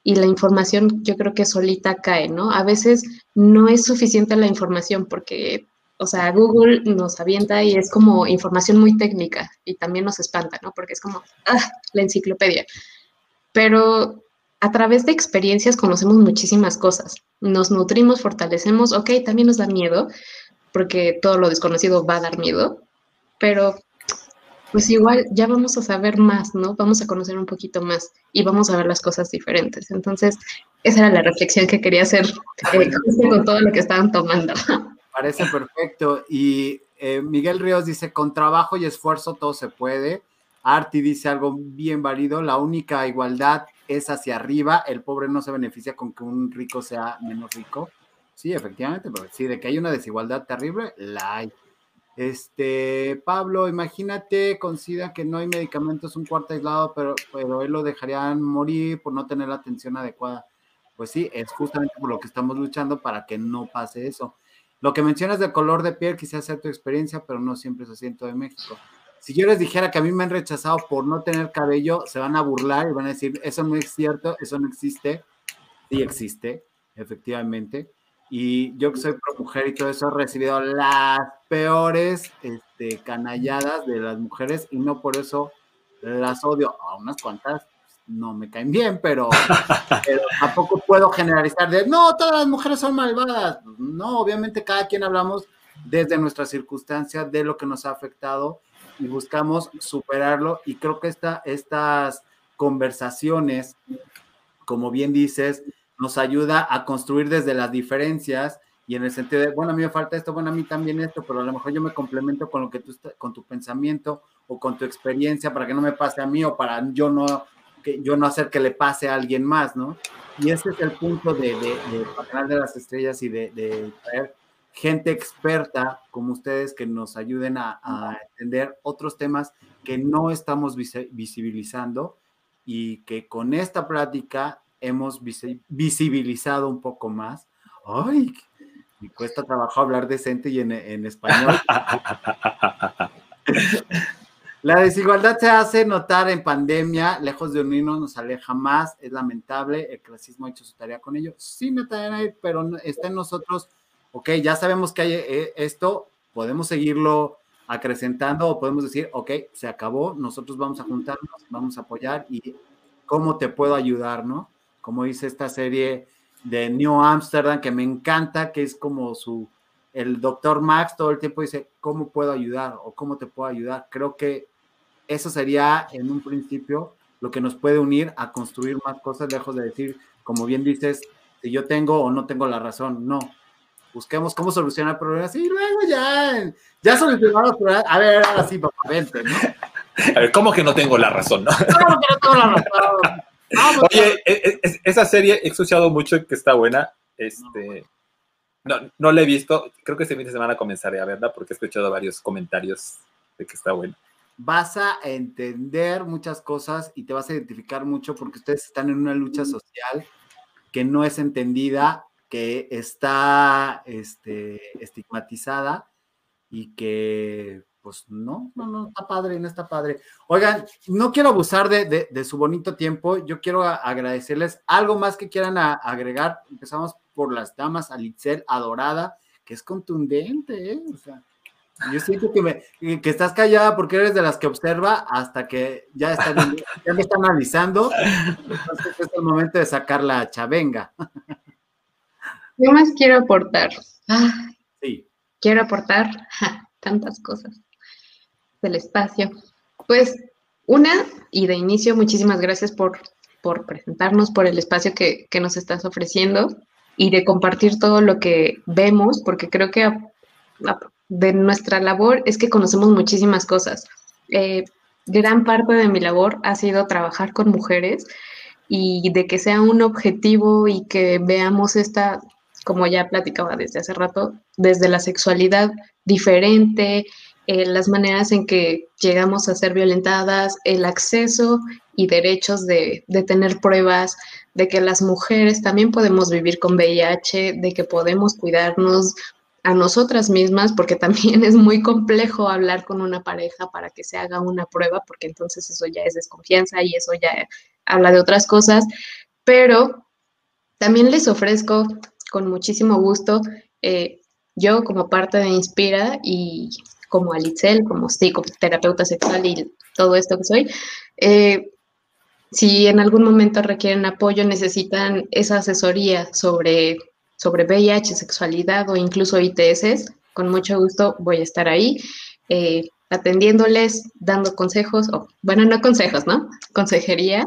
y la información yo creo que solita cae, ¿no? A veces no es suficiente la información porque, o sea, Google nos avienta y es como información muy técnica y también nos espanta, ¿no? Porque es como, ah, la enciclopedia. Pero a través de experiencias conocemos muchísimas cosas. Nos nutrimos, fortalecemos, ok, también nos da miedo, porque todo lo desconocido va a dar miedo, pero pues igual ya vamos a saber más, ¿no? Vamos a conocer un poquito más y vamos a ver las cosas diferentes. Entonces, esa era la reflexión que quería hacer eh, con todo lo que estaban tomando. Parece perfecto. Y eh, Miguel Ríos dice, con trabajo y esfuerzo todo se puede. Arti dice algo bien válido, la única igualdad es hacia arriba, el pobre no se beneficia con que un rico sea menos rico. Sí, efectivamente, pero sí, de que hay una desigualdad terrible, la hay. Este, Pablo, imagínate, considera que no hay medicamentos, un cuarto aislado, pero, pero él lo dejarían morir por no tener la atención adecuada. Pues sí, es justamente por lo que estamos luchando para que no pase eso. Lo que mencionas del color de piel, quizás sea tu experiencia, pero no siempre es así en todo México. Si yo les dijera que a mí me han rechazado por no tener cabello, se van a burlar y van a decir, eso no es cierto, eso no existe. Sí existe, efectivamente. Y yo que soy pro mujer y todo eso, he recibido las peores este, canalladas de las mujeres y no por eso las odio. A unas cuantas no me caen bien, pero, tampoco puedo generalizar de, no, todas las mujeres son malvadas. No, obviamente cada quien hablamos desde nuestra circunstancia, de lo que nos ha afectado y buscamos superarlo. Y creo que esta, estas conversaciones, como bien dices, nos ayuda a construir desde las diferencias y en el sentido de, bueno, a mí me falta esto, bueno, a mí también esto, pero a lo mejor yo me complemento con lo que tú, con tu pensamiento o con tu experiencia para que no me pase a mí o para yo no, que yo no hacer que le pase a alguien más, ¿no? Y ese es el punto de, de, de, de las Estrellas y de, de traer gente experta como ustedes que nos ayuden a, entender otros temas que no estamos visibilizando y que con esta plática hemos visibilizado un poco más. Ay, me cuesta trabajo hablar decente y en, en español. La desigualdad se hace notar en pandemia, lejos de unirnos nos aleja más, es lamentable, el clasismo ha hecho su tarea con ello. Sí, Natalia, pero está en nosotros ok, ya sabemos que hay eh, esto, podemos seguirlo acrecentando o podemos decir, ok, se acabó, nosotros vamos a juntarnos, vamos a apoyar y cómo te puedo ayudar, ¿no? Como dice esta serie de New Amsterdam que me encanta, que es como su, el doctor Max todo el tiempo dice, ¿cómo puedo ayudar o cómo te puedo ayudar? Creo que eso sería en un principio lo que nos puede unir a construir más cosas, lejos de decir, como bien dices, si yo tengo o no tengo la razón, no, busquemos cómo solucionar problemas y luego ya, ya solucionamos los problemas. A ver, ahora sí, papá, vente, ¿no? A ver, ¿cómo que no tengo la razón, no? ¿Cómo que no tengo la razón? Oye, e, e, esa serie he escuchado mucho que está buena. Este, no, no la he visto. Creo que este fin de semana comenzaré a verla porque he escuchado varios comentarios de que está buena. Vas a entender muchas cosas y te vas a identificar mucho porque ustedes están en una lucha social que no es entendida que está este, estigmatizada y que pues no, no, no está padre, no está padre. Oigan, no quiero abusar de, de, su bonito tiempo, yo quiero agradecerles algo más que quieran agregar. Empezamos por las damas, Alitzel, adorada, que es contundente, ¿eh? O sea, yo siento que, me, que estás callada porque eres de las que observa hasta que ya, están, ya me están analizando. Entonces es el momento de sacar la chavenga. Yo más quiero aportar. sí. Quiero aportar tantas cosas del espacio. Pues una, y de inicio, muchísimas gracias por, por presentarnos, por el espacio que, nos estás ofreciendo y de compartir todo lo que vemos, porque creo que de nuestra labor es que conocemos muchísimas cosas. Eh, gran parte de mi labor ha sido trabajar con mujeres y de que sea un objetivo y que veamos esta como ya platicaba desde hace rato, desde la sexualidad diferente, eh, las maneras en que llegamos a ser violentadas, el acceso y derechos de, tener pruebas, de que las mujeres también podemos vivir con VIH, de que podemos cuidarnos a nosotras mismas, porque también es muy complejo hablar con una pareja para que se haga una prueba, porque entonces eso ya es desconfianza y eso ya habla de otras cosas, pero también les ofrezco con muchísimo gusto, eh, yo como parte de Inspira y como Alitzel, como psicoterapeuta sexual y todo esto que soy, eh, si en algún momento requieren apoyo, necesitan esa asesoría sobre, sobre VIH, sexualidad o incluso ITS, con mucho gusto voy a estar ahí eh, atendiéndoles, dando consejos, o bueno, no consejos, ¿no? Consejería,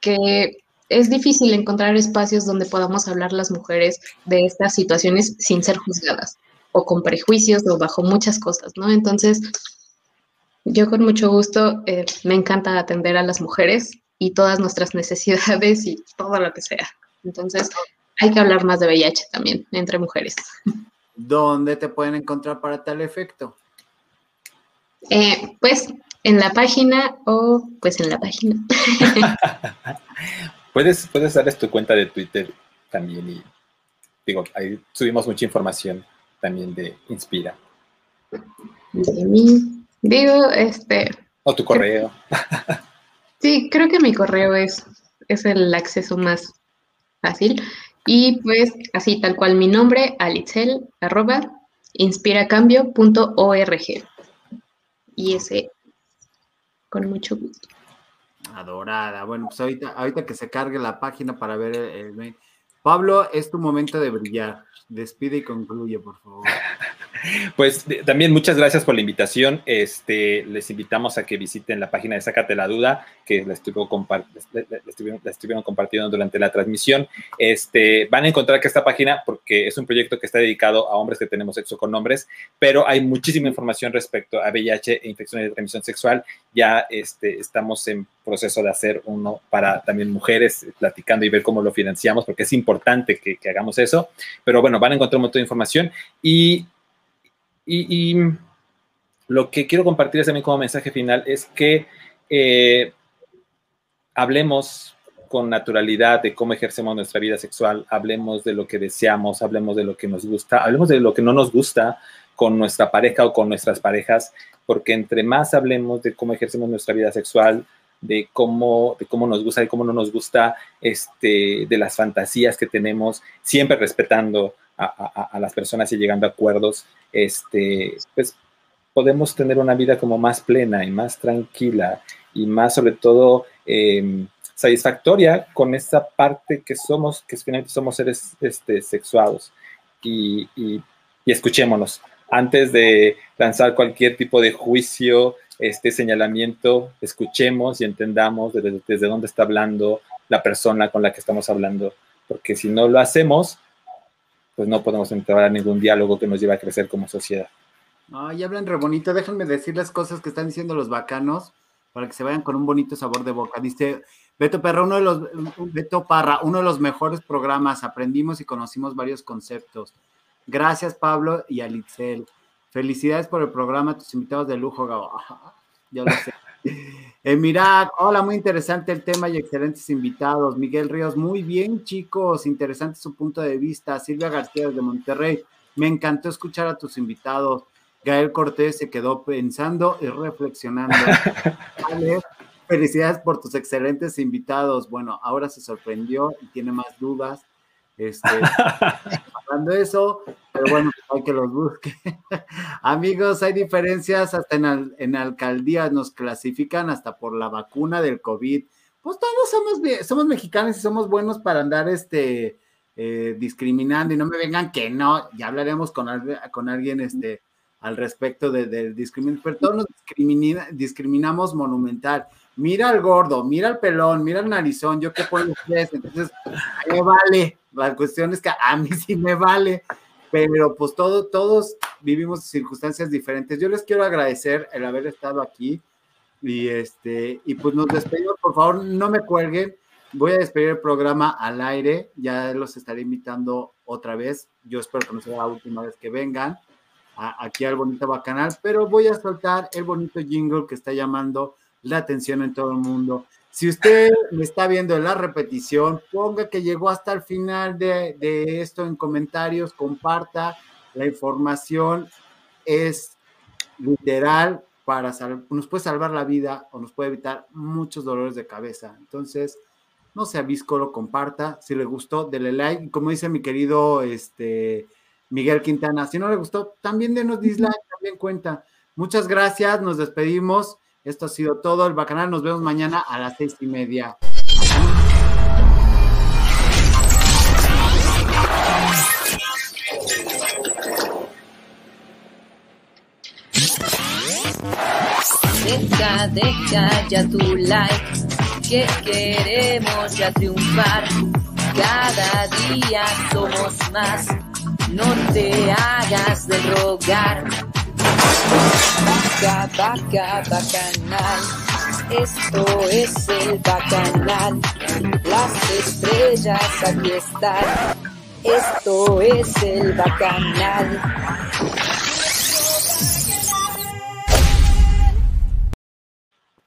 que es difícil encontrar espacios donde podamos hablar las mujeres de estas situaciones sin ser juzgadas o con prejuicios o bajo muchas cosas, ¿no? Entonces, yo con mucho gusto eh, me encanta atender a las mujeres y todas nuestras necesidades y todo lo que sea. Entonces, hay que hablar más de VIH también entre mujeres. ¿Dónde te pueden encontrar para tal efecto? Eh, pues en la página o pues en la página. puedes, puedes darles tu cuenta de Twitter también y digo, ahí subimos mucha información también de Inspira. De mí, digo, este. O tu correo. Sí, creo que mi correo es, es el acceso más fácil. Y pues así, tal cual mi nombre, alitzel, arroba, inspiracambio.org. Y ese, con mucho gusto. Adorada. Bueno, pues ahorita, ahorita que se cargue la página para ver el Pablo, es tu momento de brillar. Despide y concluye, por favor. Pues también muchas gracias por la invitación. Este, les invitamos a que visiten la página de Sácate la Duda, que la, estuvieron, compartiendo durante la transmisión. Este, van a encontrar que esta página, porque es un proyecto que está dedicado a hombres que tenemos sexo con hombres, pero hay muchísima información respecto a VIH e infecciones de transmisión sexual. Ya este, estamos en proceso de hacer uno para también mujeres, platicando y ver cómo lo financiamos, porque es importante que, que hagamos eso. Pero bueno, van a encontrar un montón de información y y, lo que quiero compartir también como mensaje final es que eh, hablemos con naturalidad de cómo ejercemos nuestra vida sexual, hablemos de lo que deseamos, hablemos de lo que nos gusta, hablemos de lo que no nos gusta con nuestra pareja o con nuestras parejas, porque entre más hablemos de cómo ejercemos nuestra vida sexual, de cómo, de cómo nos gusta y cómo no nos gusta, este, de las fantasías que tenemos, siempre respetando a, las personas y llegando a acuerdos, este, pues podemos tener una vida como más plena y más tranquila y más sobre todo em, satisfactoria con esa parte que somos, que finalmente somos seres este, sexuados. Y, y, escuchémonos. Antes de lanzar cualquier tipo de juicio, este señalamiento, escuchemos y entendamos desde, desde dónde está hablando la persona con la que estamos hablando. Porque si no lo hacemos, pues no podemos entrar a ningún diálogo que nos lleve a crecer como sociedad. Ay, hablan re bonito. Déjenme decirles cosas que están diciendo los bacanos para que se vayan con un bonito sabor de boca. Dice Beto Parra, uno de los Beto Parra, uno de los mejores programas. Aprendimos y conocimos varios conceptos. Gracias, Pablo y Alitzel. Felicidades por el programa, tus invitados de lujo, Gabo. Ya lo sé. Emirat, hola, muy interesante el tema y excelentes invitados. Miguel Ríos, muy bien, chicos, interesante su punto de vista. Silvia García de Monterrey, me encantó escuchar a tus invitados. Gael Cortés se quedó pensando y reflexionando. felicidades por tus excelentes invitados. Bueno, ahora se sorprendió y tiene más dudas. Este, de eso, pero bueno, hay que los busque. Amigos, hay diferencias hasta en, en alcaldías, nos clasifican hasta por la vacuna del COVID. Pues todos somos, somos mexicanos y somos buenos para andar este, eh, discriminando y no me vengan que no, ya hablaremos con, con alguien este, al respecto del de pero todos nos discriminamos monumental mira al gordo, mira al pelón, mira al narizón, yo qué puedo decir, entonces, me vale, la cuestión es que a mí sí me vale, pero pues todo, todos vivimos circunstancias diferentes. Yo les quiero agradecer el haber estado aquí y este, y pues nos despedimos, por favor, no me cuelguen, voy a despedir el programa al aire, ya los estaré invitando otra vez, yo espero que no sea la última vez que vengan aquí al Bonito Bacanal, pero voy a soltar el bonito jingle que está llamando la atención en todo el mundo. Si usted me está viendo en la repetición, ponga que llegó hasta el final de, esto en comentarios, comparta. La información es literal para nos puede salvar la vida o nos puede evitar muchos dolores de cabeza. Entonces, no sea lo comparta. Si le gustó, dele like. Y como dice mi querido este, Miguel Quintana, si no le gustó, también denos dislike, también cuenta. Muchas gracias, nos despedimos. Esto ha sido todo. El Bacanal, nos vemos mañana a las seis y media. Deja, deja ya tu like, que queremos ya triunfar. Cada día somos más, no te hagas de rogar. Vaca, vaca, bacanal, esto es el bacanal. Las estrellas aquí están, esto es el bacanal.